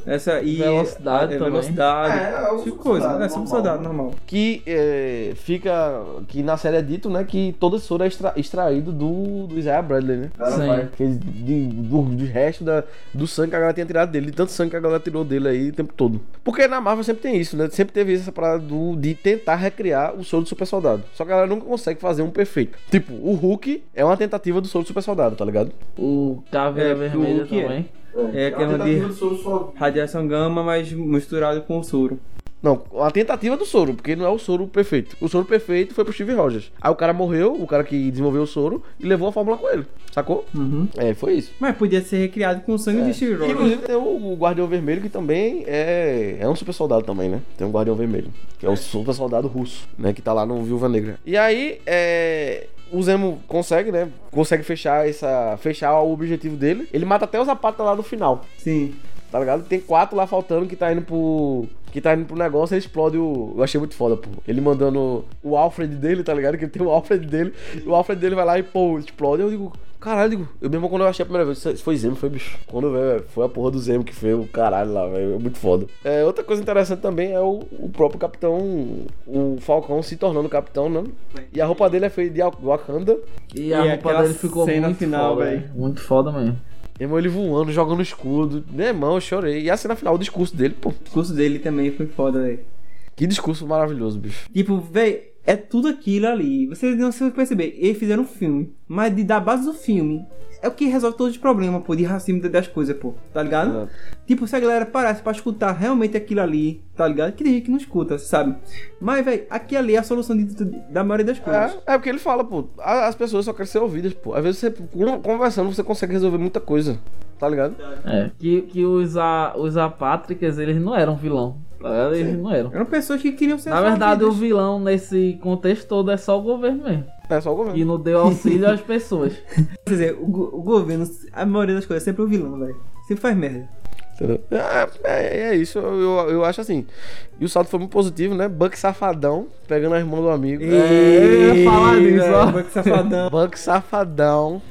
essa e Velocidade a, também. velocidade, É, é o tipo coisa, soldado é super normal. soldado normal. Que é, fica. Que na série é dito, né? Que todo esse soro é extra- extraído do, do Isaiah Bradley, né? Sim. Que ele- de- do, do resto da, do sangue que a galera tinha tirado dele, de tanto sangue que a galera tirou dele aí o tempo todo. Porque na Marvel sempre tem isso, né? Sempre teve essa parada do, de tentar recriar o soro do super soldado. Só que a galera nunca consegue fazer um perfeito. Tipo, o Hulk é uma tentativa do soro do super soldado, tá ligado? O Caveira É, Vermelha o que é? também. É aquela de radiação gama, mas misturado com soro. Não, a tentativa do soro, porque não é o soro perfeito. O soro perfeito foi pro Steve Rogers. Aí o cara morreu, o cara que desenvolveu o soro, e levou a fórmula com ele. Sacou? É, foi isso. Mas podia ser recriado com o sangue de Steve Rogers. Inclusive tem o, o Guardião Vermelho, que também é, é um super soldado também, né? Tem um Guardião Vermelho, que é o super soldado russo, né? Que tá lá no Viúva Negra. E aí, é... O Zemo consegue, né? Consegue fechar essa. fechar o objetivo dele. Ele mata até os apátridas lá no final. Sim. Tá ligado? Tem quatro lá faltando que tá indo pro. Que tá indo pro negócio, ele explode o. Eu achei muito foda, pô. Ele mandando o Alfred dele, tá ligado? Que ele tem o Alfred dele. E o Alfred dele vai lá e, pô, explode. Eu digo, caralho, eu digo. Eu mesmo quando eu achei a primeira vez, foi Zemo, foi bicho. Quando eu vi, foi a porra do Zemo que fez o caralho lá, velho. É muito foda. É, outra coisa interessante também é o, o próprio capitão, o Falcão se tornando capitão, né? E a roupa dele é feita de Wakanda. E a E roupa aquela dele ficou cena muito final, foda, velho. velho. Muito foda mesmo. Irmão, ele voando, jogando escudo. Meu irmão, eu chorei. E a cena final, o discurso dele, pô. O discurso dele também foi foda, velho. Que discurso maravilhoso, bicho. Tipo, véi, é tudo aquilo ali. Vocês não se perceber, eles fizeram um filme, mas de, da base do filme é o que resolve todos os problemas, pô, de racismo das coisas, pô, tá ligado? Exato. Tipo, se a galera parasse pra escutar realmente aquilo ali, tá ligado? Que tem gente que não escuta, sabe? Mas, velho, aqui ali é a solução de, tudo- da maioria das coisas. É, é porque ele fala, pô, a- as pessoas só querem ser ouvidas, pô. Às vezes você, con- conversando, você consegue resolver muita coisa, tá ligado? É, que, que os, a, os apátricas, eles não eram vilão. Eles não eram. Eram pessoas que queriam ser Na verdade, o vilão nesse contexto todo é só o governo mesmo. É só o governo. Que não deu auxílio às pessoas. Quer dizer, o, o governo, a maioria das coisas é sempre o vilão, velho. Sempre faz merda. Entendeu? É, é, é isso, eu, eu, acho assim. E o salto foi muito positivo, né? Buck safadão, pegando a irmã do amigo. eu ia falar disso, ó. Buck safadão. Buck safadão.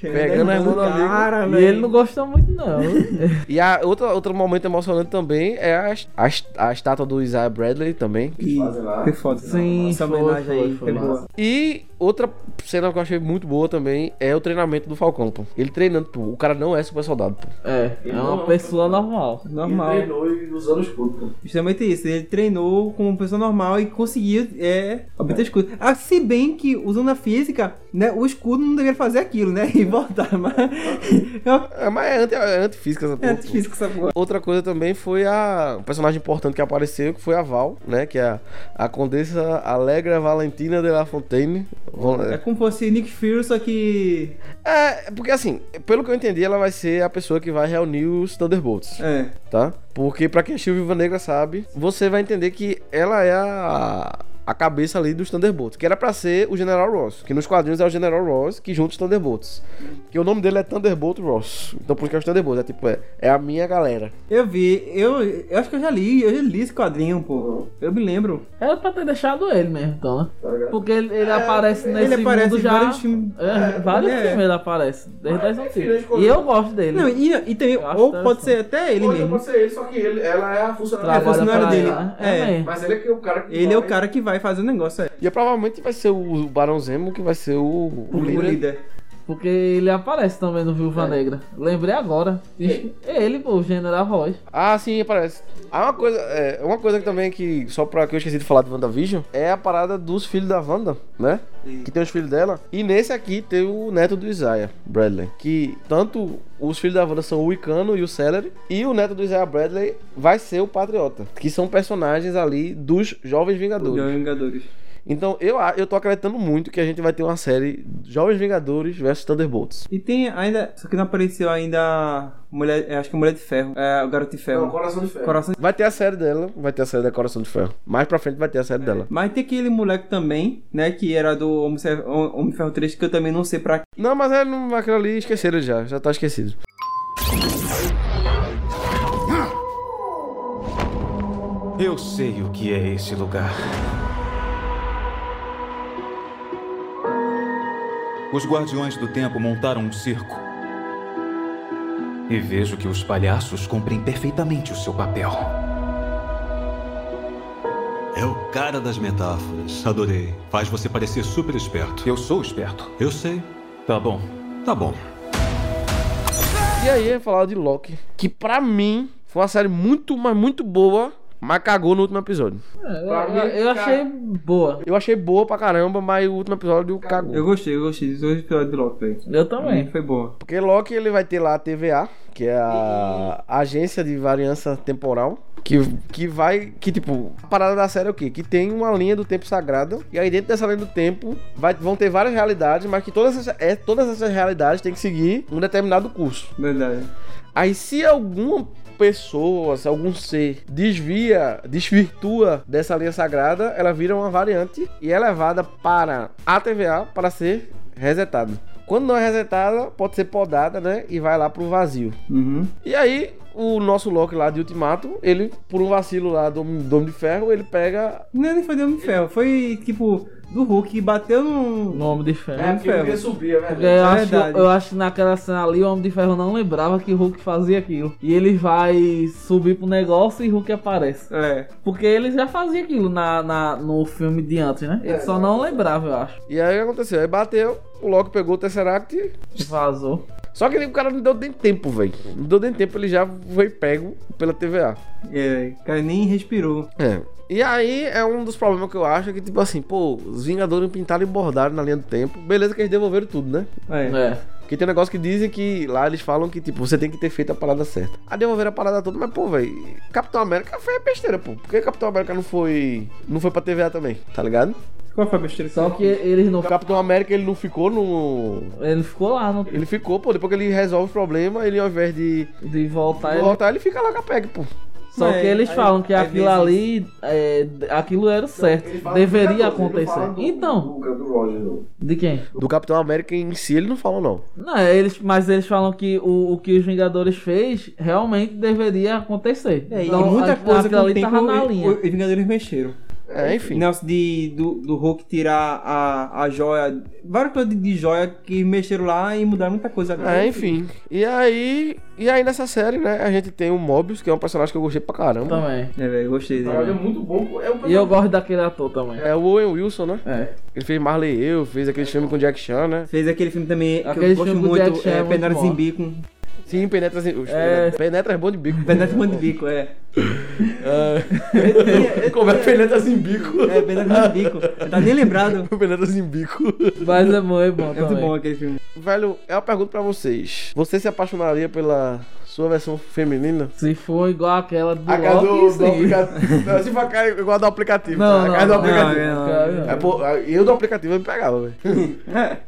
Pegando a irmã do amigo. Cara, E ele não gostou muito, não. E a outra, outro momento emocionante também é a, a, a estátua do Isaiah Bradley também. E foi foda. Sim, Essa foi, homenagem foi, aí foi foi boa. E outra cena que eu achei muito boa também é o treinamento do Falcão, pô. Ele treinando, pô. O cara não é super soldado, pô. É, é uma pessoa normal. Normal. e usando escudo, pô. Justamente isso, ele treinou como uma pessoa normal e conseguia é, obter escudo. Ah, se bem que, usando a física, né, o escudo não deveria fazer aquilo, né? E voltar, mas. É, mas é, anti, é antifísica essa porra. É pô. física essa porra. Outra coisa também foi a. Um personagem importante que apareceu, que foi a Val, né? Que é a, a Condessa Alegra Valentina de La Fontaine. É como se fosse Nick Fury, só que. É, porque assim, pelo que eu entendi, ela vai ser a pessoa que vai reunir os Thunderbolts. É. Tá? Porque pra quem assistiu Viva Negra sabe, você vai entender que ela é a. A cabeça ali dos Thunderbolts, que era pra ser o General Ross, que nos quadrinhos é o General Ross que junta os Thunderbolts. Que o nome dele é Thunderbolt Ross. Então por isso que é os Thunderbolts, é tipo, é, é a minha galera. Eu vi, eu, eu acho que eu já li, eu já li esse quadrinho, pô. Eu me lembro. Era pra ter deixado ele mesmo, então, né? Porque ele, ele aparece nesse ele aparece mundo em já. vários filmes. É, vários É. filmes ele aparece. Desde as antigas. E eu gosto dele. Não, e, e também, ou pode ser até ele mesmo. ser ele, só que ele, ela é a É a funcionária dele. ela? É. É. Mas ele é que é o cara que Ele é o vai- cara que vai fazer o negócio, é. E provavelmente vai ser o Barão Zemo que vai ser o, o O líder. líder. Porque ele aparece também no Viúva Negra. Lembrei agora. Ixi, É ele, pô, o General Ross. Ah, sim, aparece. Ah, uma coisa, é, uma coisa que também que, só pra que eu esqueci de falar de WandaVision, é a parada dos filhos da Wanda, né? Que tem os filhos dela. E nesse aqui tem o neto do Isaiah, Bradley. Que tanto os filhos da Wanda são o Icano e o Celery. E o neto do Isaiah Bradley vai ser o Patriota. Que são personagens ali dos Jovens Vingadores. Os Vingadores. Então eu, eu tô acreditando muito que a gente vai ter uma série Jovens Vingadores versus Thunderbolts. E tem ainda. Só que não apareceu ainda. Mulher, é, acho que Mulher de Ferro. É, o Garoto de Ferro. Coração de Ferro. Coração Vai ter a série dela, vai ter a série da Coração de Ferro. Mais pra frente vai ter a série dela. Mas tem aquele moleque também, né? Que era do Homem de de Ferro 3, que eu também não sei pra Não, mas é não, aquilo ali esqueceram já, já tá esquecido. Eu sei o que é esse lugar. Os Guardiões do Tempo montaram um circo. E vejo que os palhaços cumprem perfeitamente o seu papel. É o cara das metáforas. Adorei. Faz você parecer super esperto. Eu sou esperto. Eu sei. Tá bom. Tá bom. E aí, eu ia falar de Loki, que pra mim foi uma série muito, mas muito boa, mas cagou no último episódio. É, eu, mim, eu achei boa. Eu achei boa pra caramba, mas o último episódio cagou. Eu gostei, eu gostei dos dois episódios de Loki, velho. Eu também. Foi boa. Porque Loki ele vai ter lá a TVA, que é a agência de variância temporal. Que, que vai. Que tipo, a parada da série é o quê? Que tem uma linha do tempo sagrada. E aí dentro dessa linha do tempo vai, vão ter várias realidades, mas que todas essas, é, todas essas realidades têm que seguir um determinado curso. Verdade. Aí se alguma pessoa, se algum ser desvia, desvirtua dessa linha sagrada, ela vira uma variante e é levada para a TVA para ser resetada. Quando não é resetada, pode ser podada, né? E vai lá pro vazio. Uhum. E aí, o nosso Loki lá de Ultimato, ele, por um vacilo lá do, do Homem de Ferro, ele pega. Não, nem foi de Homem de Ferro. Foi tipo do Hulk que bateu no. No Homem de Ferro. De Ferro. é Porque eu, acho, verdade. eu acho que naquela cena ali o Homem de Ferro não lembrava que o Hulk fazia aquilo. E ele vai subir pro negócio e Hulk aparece. É. Porque ele já fazia aquilo na, na, no filme de antes, né? Ele só não lembrava, eu acho. E aí o que aconteceu? Aí bateu, o Loki pegou o Tesseract E vazou. Só que o cara não deu nem tempo, velho. Não deu nem tempo, ele já foi pego pela TVA. É, o cara nem respirou. É. E aí é um dos problemas que eu acho que, tipo assim, pô, os Vingadores pintaram e bordaram na linha do tempo. Beleza que eles devolveram tudo, né? É. É. Porque tem um negócio que dizem que lá eles falam que, tipo, você tem que ter feito a parada certa. Aí devolveram a parada toda, mas, pô, velho, Capitão América foi besteira, pô. Por que Capitão América não foi. não foi pra TVA também, tá ligado? Qual foi a besteira? Só que eles não. O Capitão América ele não ficou no. Ele ficou lá, no... Ele ficou, pô, depois que ele resolve o problema, ele ao invés de. de voltar. de ele- voltar, ele fica lá com a PEG, pô. Só É, que eles aí- falam que aí aquilo vezes- ali, é, aquilo era o certo, deveria acontecer. Então, de quem? Do Capitão América em si ele não fala, não. Não, eles, mas eles falam que o, o que os Vingadores fez realmente deveria acontecer. É, Então, e muita a- coisa o ali tempo tava na linha. os Vingadores mexeram. É, enfim. Negócio de, do, do Hulk tirar a, a joia. Várias coisas de, de joia que mexeram lá e mudaram muita coisa agora. É, enfim. E aí. E aí nessa série, né, a gente tem o Mobius, que é um personagem que eu gostei pra caramba. Também. É, velho, gostei dele. Ele é muito bom. É, um E eu gosto daquele ator também. é o Owen Wilson, né? É. Ele fez Marley Eu, fez aquele filme com Jack Chan, né? Fez aquele filme também que Aquele eu gosto filme com Jack muito, Chan é é muito bom. em Bico. Sim, Penetra, É. Penetra bom de bico. Penetras em Bico, é. É. Como é Penetras em bico? É, Penetras em Bico. Eu tava nem lembrado. Penetras em bico. Mas é bom, é bom É muito bom aquele filme. Velho, é uma pergunta pra vocês. Você se apaixonaria pela sua versão feminina? Se for igual aquela do A do, do aplicativo. Não, se for a igual a do aplicativo. Não, tá? a não, casa do aplicativo. não, não. É, pô, eu do aplicativo eu me pegava, velho.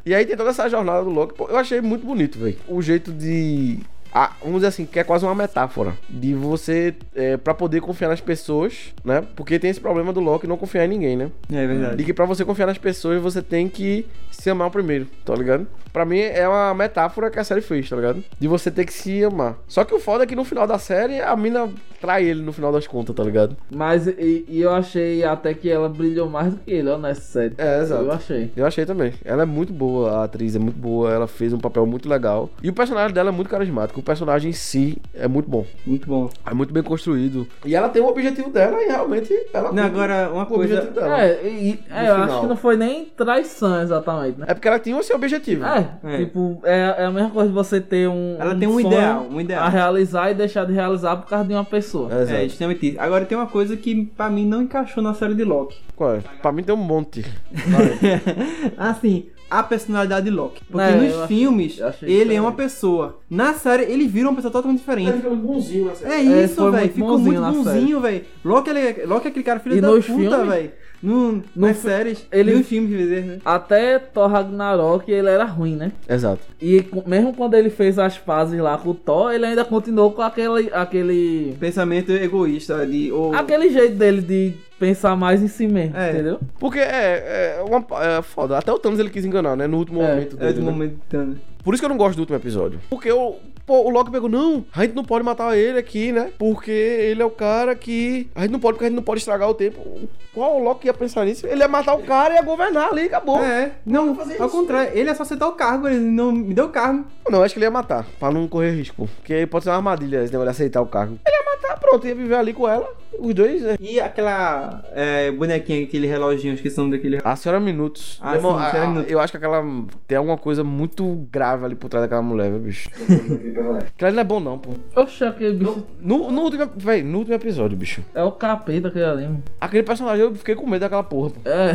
e aí tem toda essa jornada do Loki. Pô, eu achei muito bonito, velho. O jeito de. Ah, vamos dizer assim, que é quase uma metáfora. De você, é, pra poder confiar nas pessoas, né? Porque tem esse problema do Loki não confiar em ninguém, né? É verdade. De que pra você confiar nas pessoas, você tem que se amar primeiro, tá ligado? Pra mim é uma metáfora que a série fez, tá ligado? De você ter que se amar. Só que o foda é que no final da série, a mina trai ele no final das contas, tá ligado? Mas e, e eu achei até que ela brilhou mais do que ele, ó, nessa série. É, exato. Eu achei. Eu achei também. Ela é muito boa, a atriz é muito boa, ela fez um papel muito legal. E o personagem dela é muito carismático. O personagem em si é muito bom. Muito bom. É muito bem construído. E ela tem o objetivo dela e realmente ela Não, agora, uma o coisa. objetivo dela. É, e, é, eu final. acho que não foi nem traição exatamente, né? É porque ela tinha esse objetivo. É, É. tipo, é, é a mesma coisa de você ter um. Ela tem um sonho ideal, um ideal. A realizar e deixar de realizar por causa de uma pessoa. É, exato. É, justamente isso. Agora tem uma coisa que pra mim não encaixou na série de Loki. Qual é? Pra mim tem um monte. assim, a personalidade de Loki. Porque É, nos achei- filmes, eu achei ele é uma pessoa. Na série, ele vira uma pessoa totalmente diferente. ficou bonzinho na É É, isso, foi velho. Ficou bonzinho muito bonzinho, velho. Loki, ele- Loki é aquele cara filho E da puta, velho. No, nas séries, ele- nos filmes, de dizer, né? Até Thor Ragnarok ele era ruim, né? Exato. E mesmo quando ele fez as pazes lá com o Thor, ele ainda continuou com aquele. aquele. Pensamento egoísta de. Ou... aquele jeito dele de pensar mais em si mesmo, É. entendeu? Porque é, é, uma, é foda. Até o Thanos ele quis enganar, né? No último É, momento É dele. do né? momento de Thanos. Por isso que eu não gosto do último episódio. Porque o, pô, o Loki pegou, não, a gente não pode matar ele aqui, né? Porque ele é o cara que. A gente não pode, porque a gente não pode estragar o tempo. Qual o Loki ia pensar nisso? Ele ia matar o cara e ia governar ali, acabou. É, não, fazer ao isso. contrário, ele é só aceitar o cargo, ele não me deu cargo. Não, acho que ele ia matar, pra não correr risco. Porque pode ser uma armadilha esse negócio de aceitar o cargo. Ele ia matar, pronto, ia viver ali com ela. Os dois, né? E aquela é, bonequinha, aquele reloginho, esqueci o nome daquele. A senhora Minutos. Ah, irmão, sim, a- Senhora a- Minutos. Eu acho que aquela. Tem alguma coisa muito grave ali por trás daquela mulher, viu, bicho? Aquela não é bom, não, pô. Oxe, aquele bicho. No, no, último, véi, no último episódio, bicho. É o capeta aquele ali, mano. Aquele personagem, eu fiquei com medo daquela porra, pô. É.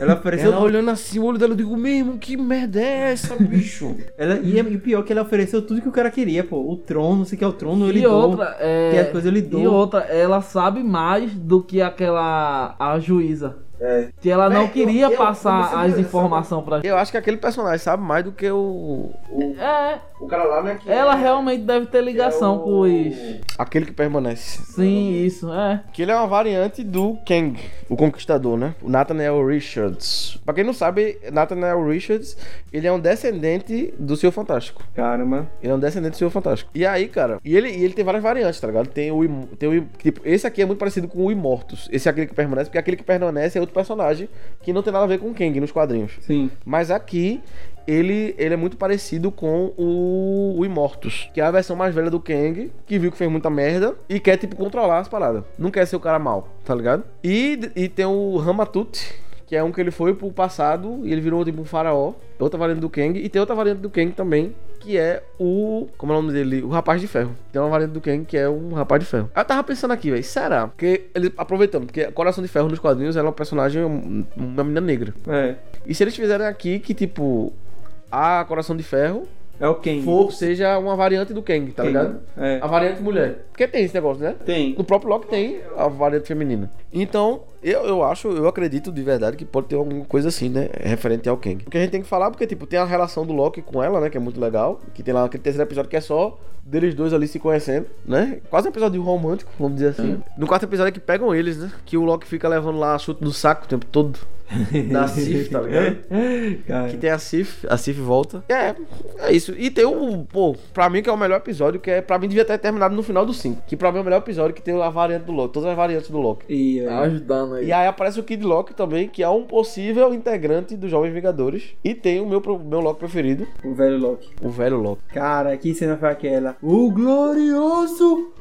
Ela ofereceu. Ela olhando assim, o olho dela, eu digo, mesmo, que merda é essa, bicho? Ela, e, e o pior é que ela ofereceu tudo que o cara queria, pô. O trono, não sei o que é o trono, ele E outra, é. Que as coisas ele dou. E outra, ela sabe mais do que aquela. a juíza. Que ela não Véi, queria eu- eu passar a as informações pra gente. Eu acho que aquele personagem sabe mais do que o. O, É, o cara lá, né? Que ela é- realmente deve ter ligação é o- com os. Aquele que permanece. Sim, isso, é. Que ele é uma variante do Kang, o Conquistador, né? O Nathaniel Richards. Pra quem não sabe, Nathaniel Richards, ele é um descendente do Senhor Fantástico. Caramba. Ele é um descendente do Senhor Fantástico. E aí, cara, e ele, e ele tem várias variantes, tá ligado? Tem o, tem o tipo, esse aqui é muito parecido com o Imortus. Esse é aquele que permanece, porque aquele que permanece é outro personagem que não tem nada a ver com o Kang nos quadrinhos. Sim. Mas aqui ele, ele é muito parecido com o, o Immortus, que é a versão mais velha do Kang, que viu que fez muita merda e quer, tipo, controlar as paradas. Não quer ser o cara mal, tá ligado? E, e tem o Ramatut, que é um que ele foi pro passado e ele virou, tipo, um faraó. Outra variante do Kang. E tem outra variante do Kang também, que é o. Como é o nome dele? O Rapaz de Ferro. Tem uma variante do Kang que é um Rapaz de Ferro. Aí eu tava pensando aqui, velho, será? Porque ele, aproveitando, porque Coração de Ferro nos quadrinhos ela é um personagem, um- uma menina negra. É. E se eles fizerem aqui que, tipo, a Coração de Ferro É o Kang. for, seja uma variante do Kang, tá Kang, ligado? é. A variante mulher. Porque tem esse negócio, né? Tem. No próprio Loki tem a variante feminina. Então, eu, eu acho, eu acredito de verdade que pode ter alguma coisa assim, né? Referente ao Kang. O que a gente tem que falar, porque, tipo, tem a relação do Loki com ela, né? Que é muito legal. Que tem lá aquele terceiro episódio que é só deles dois ali se conhecendo, né? Quase um episódio romântico, vamos dizer assim. No quarto episódio é que pegam eles, né? Que o Loki fica levando lá chute no saco o tempo todo. Da Sif, tá ligado? Cara. Que tem a Sif, a Sif volta. É, é isso. E tem o, pô, pra mim que é o melhor episódio, que é, pra mim devia ter terminado no final do 5. Que pra mim é o melhor episódio que tem a variante do Loki, todas as variantes do Loki. E, é. Ajudando aí. E aí aparece o Kid Loki também, que é um possível integrante dos Jovens Vingadores. E tem o meu, pro- meu Loki preferido, O velho Loki. o velho Loki. Cara, que cena foi aquela? O glorioso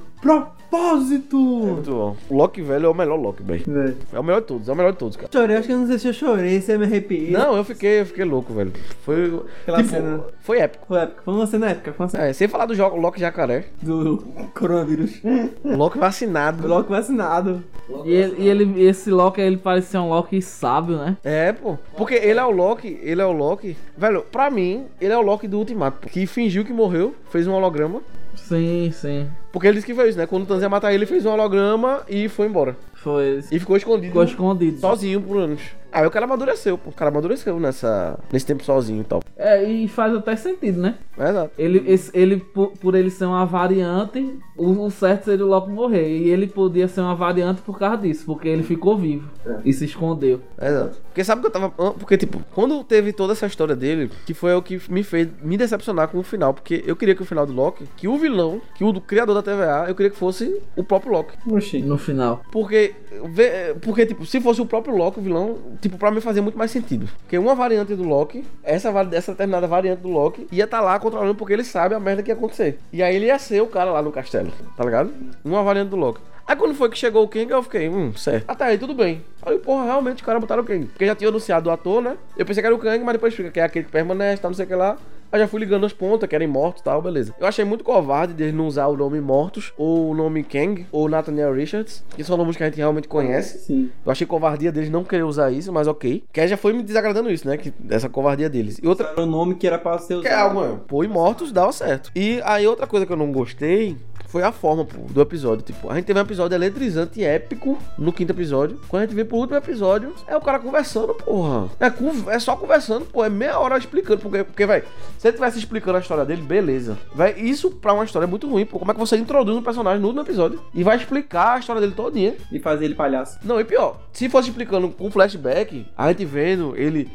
propósito! Muito bom. O Loki velho é o melhor Loki. Velho. É o melhor de todos, é o melhor de todos, cara. Chorei, acho que eu não sei se eu chorei, se eu me arrepiei. Não, eu fiquei, eu fiquei louco, velho. Foi. Aquela tipo, cena. Foi épico. Foi épica, foi uma cena épica, foi uma cena É, sem falar do jogo Loki Jacaré. do coronavírus. O Loki vacinado. Loki vacinado. E, ele, e ele- esse Loki, ele parecia um Loki sábio, né? É, pô. Porque ele é o Loki, ele é o Loki. Velho, pra mim, ele é o Loki do Ultimato. pô, Que fingiu que morreu, fez um holograma. Sim, sim. Porque ele disse que fez isso, né? Quando o Thanos ia matar ele, ele fez um holograma e foi embora. Foi. E ficou escondido. Ficou escondido. Sozinho por anos. Aí o cara amadureceu, pô. O cara amadureceu nessa, nesse tempo sozinho e tal. É, e faz até sentido, né? É, exato. Ele, esse- ele por, por ele ser uma variante, o, o certo seria o Loki morrer. E ele podia ser uma variante por causa disso, porque ele ficou vivo e se escondeu. É, Exato. Porque sabe que eu tava. Porque, tipo, quando teve toda essa história dele, que foi o que me fez me decepcionar com o final. Porque eu queria que o final do Loki, que o vilão, que o do criador da TVA, eu queria que fosse o próprio Loki. Oxi. No final. Porque, porque, tipo, se fosse o próprio Loki, o vilão, tipo, pra mim fazia muito mais sentido. Porque uma variante do Loki, essa, essa determinada variante do Loki, ia estar lá controlando porque ele sabe a merda que ia acontecer. E aí ele ia ser o cara lá no castelo, tá ligado? Uma variante do Loki. Aí quando foi que chegou o Kang, eu fiquei, hum, certo. Até aí, tudo bem. Aí, porra, realmente, os caras botaram o Kang. Porque já tinha anunciado o ator, né? Eu pensei que era o Kang, mas depois fica que é aquele que permanece, tá, não sei o que lá. Aí já fui ligando as pontas, que eram mortos e tal, beleza. Eu achei muito covarde de não usar o nome Mortos, ou o nome Kang, ou Nathaniel Richards, que são nomes que a gente realmente conhece. Sim. Eu achei covardia deles não querer usar isso, mas ok. Que aí já foi me desagradando isso, né? Que, essa covardia deles. E outra. Era o nome que era pra ser usado. Que é mano. Pô, e mortos dava certo. E aí outra coisa que eu não gostei foi a forma, pô, do episódio. Tipo, a gente teve um episódio eletrizante e épico no quinto episódio. Quando a gente vem pro último episódio, é o cara conversando, porra. É, é só conversando, pô. É meia hora explicando. Porque, porque vai, se ele tivesse explicando a história dele, beleza. Vai, isso pra uma história é muito ruim, pô. Como é que você introduz um personagem no último episódio e vai explicar a história dele todinha? E fazer ele palhaço. Não, e pior, se fosse explicando com flashback, a gente vendo ele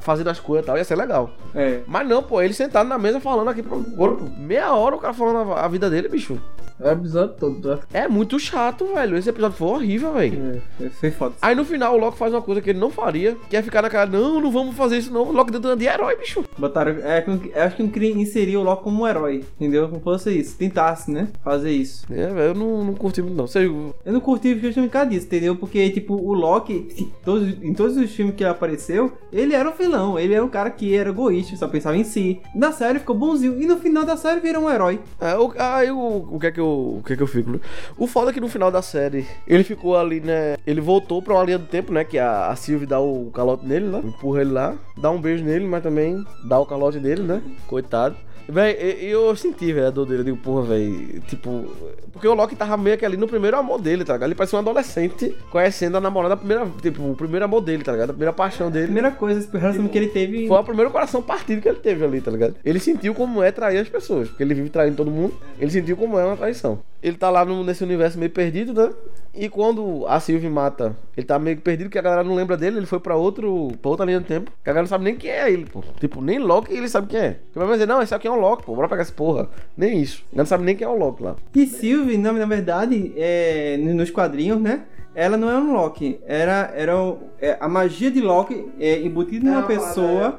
fazendo as coisas e tal, ia ser legal. É. Mas não, pô, ele sentado na mesa falando aqui pro corpo. Meia hora o cara falando a, vida dele, bicho. É episódio todo. tá? É muito chato, velho. Esse episódio foi horrível, velho. É, foi foda. Aí no final o Loki faz uma coisa que ele não faria, que é ficar naquela, não, não vamos fazer isso não. O Loki dando de herói, bicho. Botaram. É, eu- acho que inserir o Loki como um herói. Entendeu? Como fosse isso. Tentasse, né? Fazer isso. É, velho, eu não, não curti muito não. Você, Eu não curti justamente por causa disso, entendeu? Porque, tipo, o Loki, todos, em todos os filmes que ele apareceu, ele era o vilão. Ele era um cara que era egoísta, só pensava em si. Na série ficou bonzinho. E no final da série virou um herói. É, o, aí o, o que é que eu, o que é que eu fico, né? O foda é que no final da série, ele ficou ali, né? Ele voltou pra uma linha do tempo, né? Que a, a Sylvie dá o calote nele lá, empurra ele lá, dá um beijo nele, mas também dá o calote dele, né? Coitado. Véi, eu senti, velho, a dor dele. Eu digo, porra, velho, tipo. Porque o Loki tava meio que ali no primeiro amor dele, tá ligado? Ele parecia um adolescente conhecendo a namorada, a primeira, tipo, o primeiro amor dele, tá ligado? A primeira paixão dele. Primeira coisa, esse relacionamento que ele teve. Foi o primeiro coração partido que ele teve ali, tá ligado? Ele sentiu como é trair as pessoas, porque ele vive traindo todo mundo. Ele sentiu como é uma traição. Ele tá lá no- nesse universo meio perdido, né? E quando a Sylvie mata, ele tá meio perdido, que a galera não lembra dele, ele foi pra, outro, pra outra linha do tempo. Que a galera não sabe nem quem é ele, pô. Tipo, nem Loki ele sabe quem é. Porque vai dizer, não, esse aqui é um Loki, pô, bora pegar essa porra. Nem isso. Ele não sabe nem quem é o Loki lá. E Sylvie, na, na verdade, é, nos quadrinhos, né? Ela não é um Loki. Era, era o- é, a magia de Loki é embutida numa pessoa.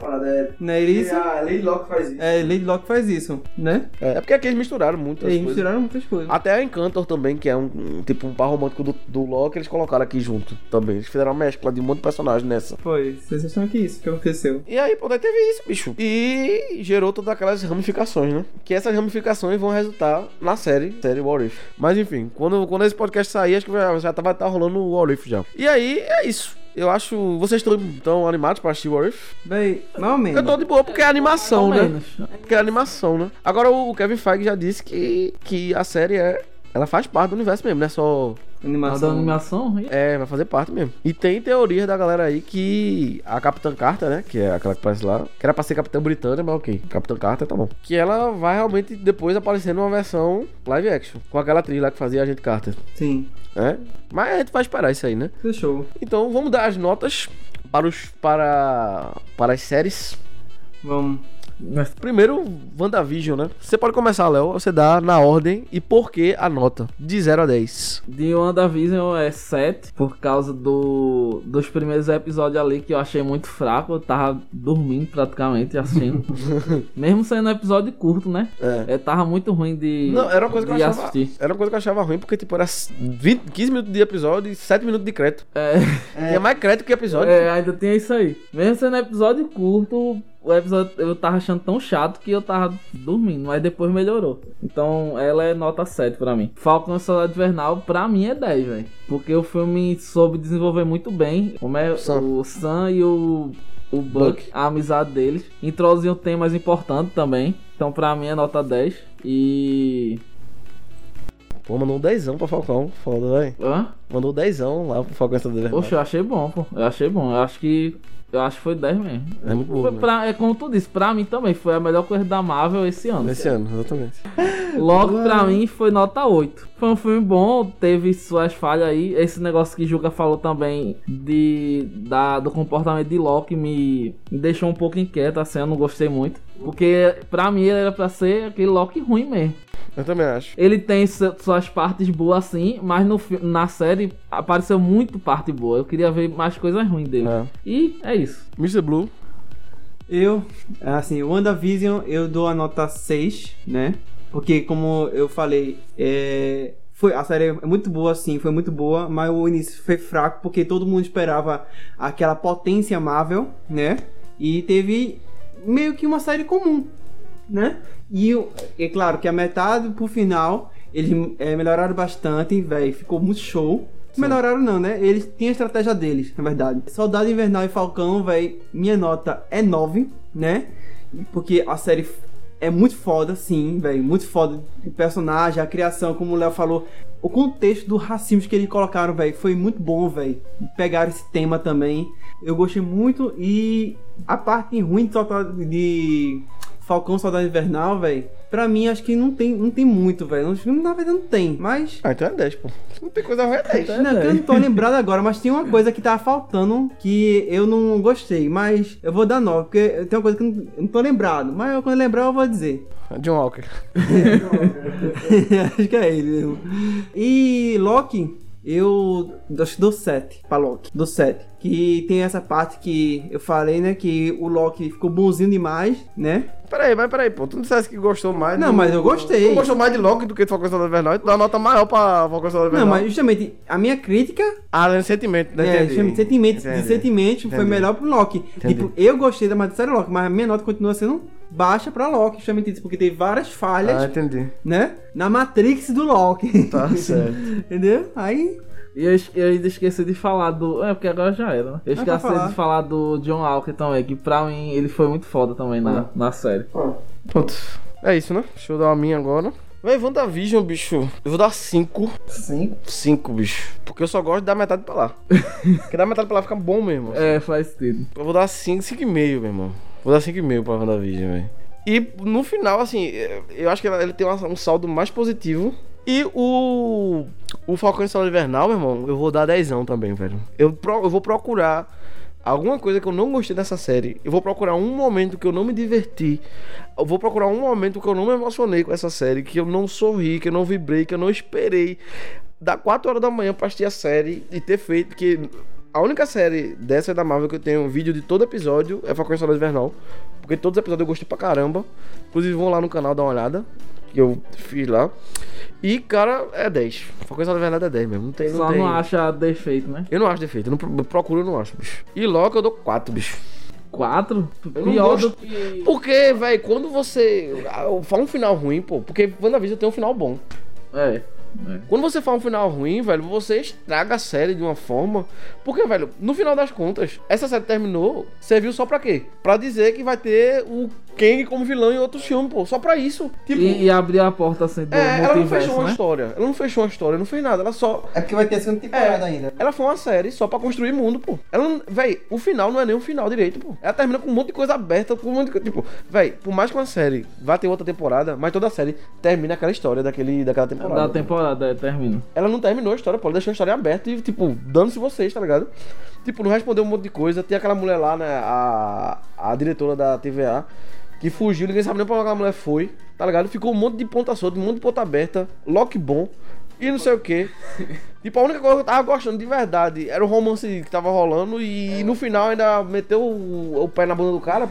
Não é isso? a Lady Locke faz isso. É, Lady Locke faz isso, né? É, é porque aqui eles misturaram muitas Eles coisas. misturaram muitas coisas. Até a Encantor também, que é um, um tipo um par romântico do, do Loki, eles colocaram aqui junto também. Eles fizeram uma mescla de um monte de personagens nessa. Foi, vocês acham que isso que aconteceu? E aí, pô, daí teve isso, bicho. E gerou todas aquelas ramificações, né? Que essas ramificações vão resultar na série, série What If. Mas enfim, quando, quando esse podcast sair, acho que já, já tá, vai estar rolando o What If já. E aí, é isso. Eu acho. Vocês estão tão animados pra assistir What If? Bem, ou menos. Eu tô de boa porque é animação, ou né? menos. Porque é animação, né? Agora o Kevin Feige já disse que, que a série é. Ela faz parte do universo mesmo, não é só. A da Animação. animação? É, vai fazer parte mesmo. E tem teorias da galera aí que a Capitã Carter, né? Que é aquela que aparece lá. Que era pra ser Capitã Britânia, mas ok. Capitã Carter tá bom. Que ela vai realmente depois aparecer numa versão live action. Com aquela atriz lá que fazia a gente Carter. Sim, É? Mas a gente vai esperar isso aí, né? fechou. Então vamos dar as notas para os. para. para as séries. Vamos. Primeiro, WandaVision, né? Você pode começar, Léo. Você dá na ordem e por que a nota. De 0 a 10. De WandaVision é 7, por causa do, dos primeiros episódios ali que eu achei muito fraco. Eu tava dormindo praticamente assistindo. Mesmo sendo um episódio curto, né? É. É, tava muito ruim de, Não, era uma coisa que eu achava. assistir. Era uma coisa que eu achava ruim, porque, tipo, era 20, 15 minutos de episódio e 7 minutos de crédito. É, Tinha mais crédito que episódio. é, ainda tem isso aí. Mesmo sendo episódio curto, o episódio eu tava achando tão chato que eu tava dormindo, mas depois melhorou. Então ela é nota 7 pra mim. Falcon e Soldado Invernal, pra mim é 10, velho. Porque o filme soube desenvolver muito bem. Como é Sam. o Sam e o, o Buck, Buck. a amizade deles. Introduziam temas importantes também. Então pra mim é nota 10. E. Pô, mandou um dezão pra Falcão. Foda, velho. Hã? Mandou um dezão lá pro Falcão essa. Poxa, eu achei bom, pô. Eu achei bom. Eu acho que. Eu acho que foi 10 mesmo. É muito bom, né? pra- é como tu disse, pra mim também foi a melhor coisa da Marvel esse ano. Nesse ano, exatamente. Logo pra mim foi nota 8. Foi um filme bom, teve suas falhas aí. Esse negócio que Juca falou também de, da, do comportamento de Loki me, me deixou um pouco inquieto, assim, eu não gostei muito. Porque pra mim ele era pra ser aquele Loki ruim mesmo. Eu também acho. Ele tem su- suas partes boas assim, mas no, na série apareceu muito parte boa. Eu queria ver mais coisas ruins dele. É. E é isso. Mr. Blue. Eu, assim, WandaVision eu dou a nota 6, né? Porque como eu falei, é, foi, a série é muito boa, sim, foi muito boa, mas o início foi fraco porque todo mundo esperava aquela potência Marvel, né? E teve meio que uma série comum, né? E é claro que a metade pro final eles é, melhoraram bastante, velho, ficou muito show. Melhoraram não, né? Eles tinham a estratégia deles, na verdade. Soldado Invernal e Falcão, velho, minha nota é 9, né? Porque a série é muito foda, sim, velho. Muito foda. O personagem, a criação, como o Léo falou. O contexto do racismo que eles colocaram, velho, foi muito bom, velho. Pegaram esse tema também. Eu gostei muito. E a parte ruim de, Soldado- de Falcão Soldado Invernal, velho. Pra mim, acho que não tem, não tem muito, velho. Acho que, Na verdade, não tem. Mas Ah, então é 10, pô. Não tem coisa ruim, é 10. não, eu não tô lembrado agora, mas tinha uma coisa que tava faltando que eu não gostei, mas eu vou dar 9, porque tem uma coisa que eu não, eu não tô lembrado, mas eu, quando eu lembrar eu vou dizer. John Walker. Acho que é ele mesmo. E Loki, eu acho que dou 7 pra Loki, dou 7. Que tem essa parte que eu falei, né, que o Loki ficou bonzinho demais, né? Peraí, mas peraí, pô. Tu não dissesse que gostou mais Não, do- mas eu gostei. Tu gostou mais de Loki do que de Falcão Soldado Invernal? Tu dá uma nota maior pra Falcão Soldado Não, Invernal. mas justamente a minha crítica Ah, no sentimento, né? É, justamente sentimentos, de sentimento foi melhor pro Loki. Entendi. Tipo, eu gostei da mais série Loki, mas a minha nota continua sendo baixa pra Loki, justamente isso, porque teve várias falhas, Ah, entendi. né? Na Matrix do Loki. Tá certo. Entendeu? Aí. E eu, eu ainda esqueci de falar do. É, porque agora já era, né? Eu pra esqueci falar. de falar do John Walker também, que pra mim ele foi muito foda também na, na série. Pronto. É isso, né? Deixa eu dar uma minha agora. Véi, WandaVision, bicho. Eu vou dar 5. 5? 5, bicho. Porque eu só gosto de dar metade pra lá. Porque dar metade pra lá fica bom mesmo. assim. É, faz sentido. Eu vou dar 5, 5,5, meu irmão. Vou dar 5,5 pra WandaVision, velho. E no final, assim, eu- eu acho que ele tem um saldo mais positivo. E o. O Falcão e Soldado Invernal, meu irmão, eu vou dar 10 também, velho. Eu, pro- eu vou procurar alguma coisa que eu não gostei dessa série. Eu vou procurar um momento que eu não me diverti. Eu vou procurar um momento que eu não me emocionei com essa série. Que eu não sorri, que eu não vibrei, que eu não esperei dar 4 horas da manhã pra assistir a série e ter feito, porque a única série dessa da Marvel que eu tenho um vídeo de todo episódio é Falcão e Soldado Invernal, porque todos os episódios eu gostei pra caramba. Inclusive vão lá no canal dar uma olhada, que eu fiz lá. E, cara, é 10. Falcão e Soldado Invernal é 10 mesmo, não tem... Só tem... não acha defeito, né? Eu não acho defeito, eu não procuro, eu não acho, bicho. E Loki eu dou 4, bicho. 4? Eu não Pior do que. Porque, velho, quando você. ah, Fala um final ruim, pô. Porque WandaVision tem um final bom. É. Quando você fala um final ruim, velho, você estraga a série de uma forma. Porque, velho, no final das contas, essa série terminou, serviu só pra quê? Pra dizer que vai ter o Kang como vilão em outros filmes, pô. Só pra isso. Tipo. E, e abrir a porta assim do É, ela não fechou uma né? história. Ela não fechou uma história, não fez nada. Ela só. É porque vai ter a segunda temporada ainda. Ela foi uma série só pra construir mundo, pô. Ela não. Véi, o final não é nem o final direito, pô. Ela termina com um monte de coisa aberta, com um monte de coisa. Tipo, véi, por mais que uma série vá ter outra temporada, mas toda a série termina aquela história daquele, daquela temporada. Da temporada, é, termina. Ela não terminou a história, pô. Ela deixou a história aberta e, tipo, dando-se vocês, tá ligado? Tipo, não respondeu um monte de coisa. Tem aquela mulher lá, né? A, a diretora da TVA, que fugiu, ninguém sabe nem pra onde aquela mulher foi, tá ligado? Ficou um monte de ponta solta, um monte de ponta aberta, lock bom e não sei o que. Tipo, a única coisa que eu tava gostando de verdade era o romance que tava rolando e no final ainda meteu o, o pé na bunda do cara.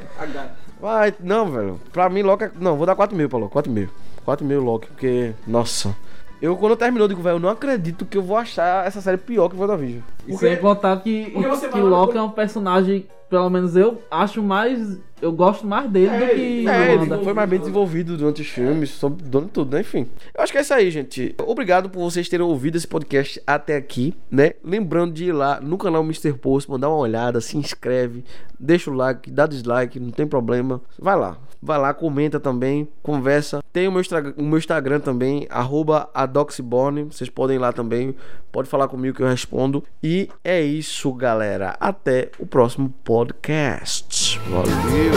Vai, não, velho. Pra mim, Loki. é- Não, vou dar 4 mil pra Loki. 4 mil. 4 mil Loki, porque. Nossa. Eu, quando terminou, digo, velho, eu não acredito que eu vou achar essa série pior que o WandaVision. E sem contar que, você que lá Loki é um personagem, pelo menos eu acho mais. Eu gosto mais dele do que É, ele foi mais bem desenvolvido durante os filmes, sobre durante tudo, né? Enfim. Eu acho que é isso aí, gente. Obrigado por vocês terem ouvido esse podcast até aqui, né? Lembrando de ir lá no canal Mr. Post, mandar uma olhada, se inscreve, deixa o like, dá dislike, não tem problema. Vai lá. Vai lá, comenta também, conversa. Tem o meu, Instra- o meu Instagram também, arroba adoxiborne. Vocês podem ir lá também. Pode falar comigo que eu respondo. E é isso, galera. Até o próximo podcast. Valeu!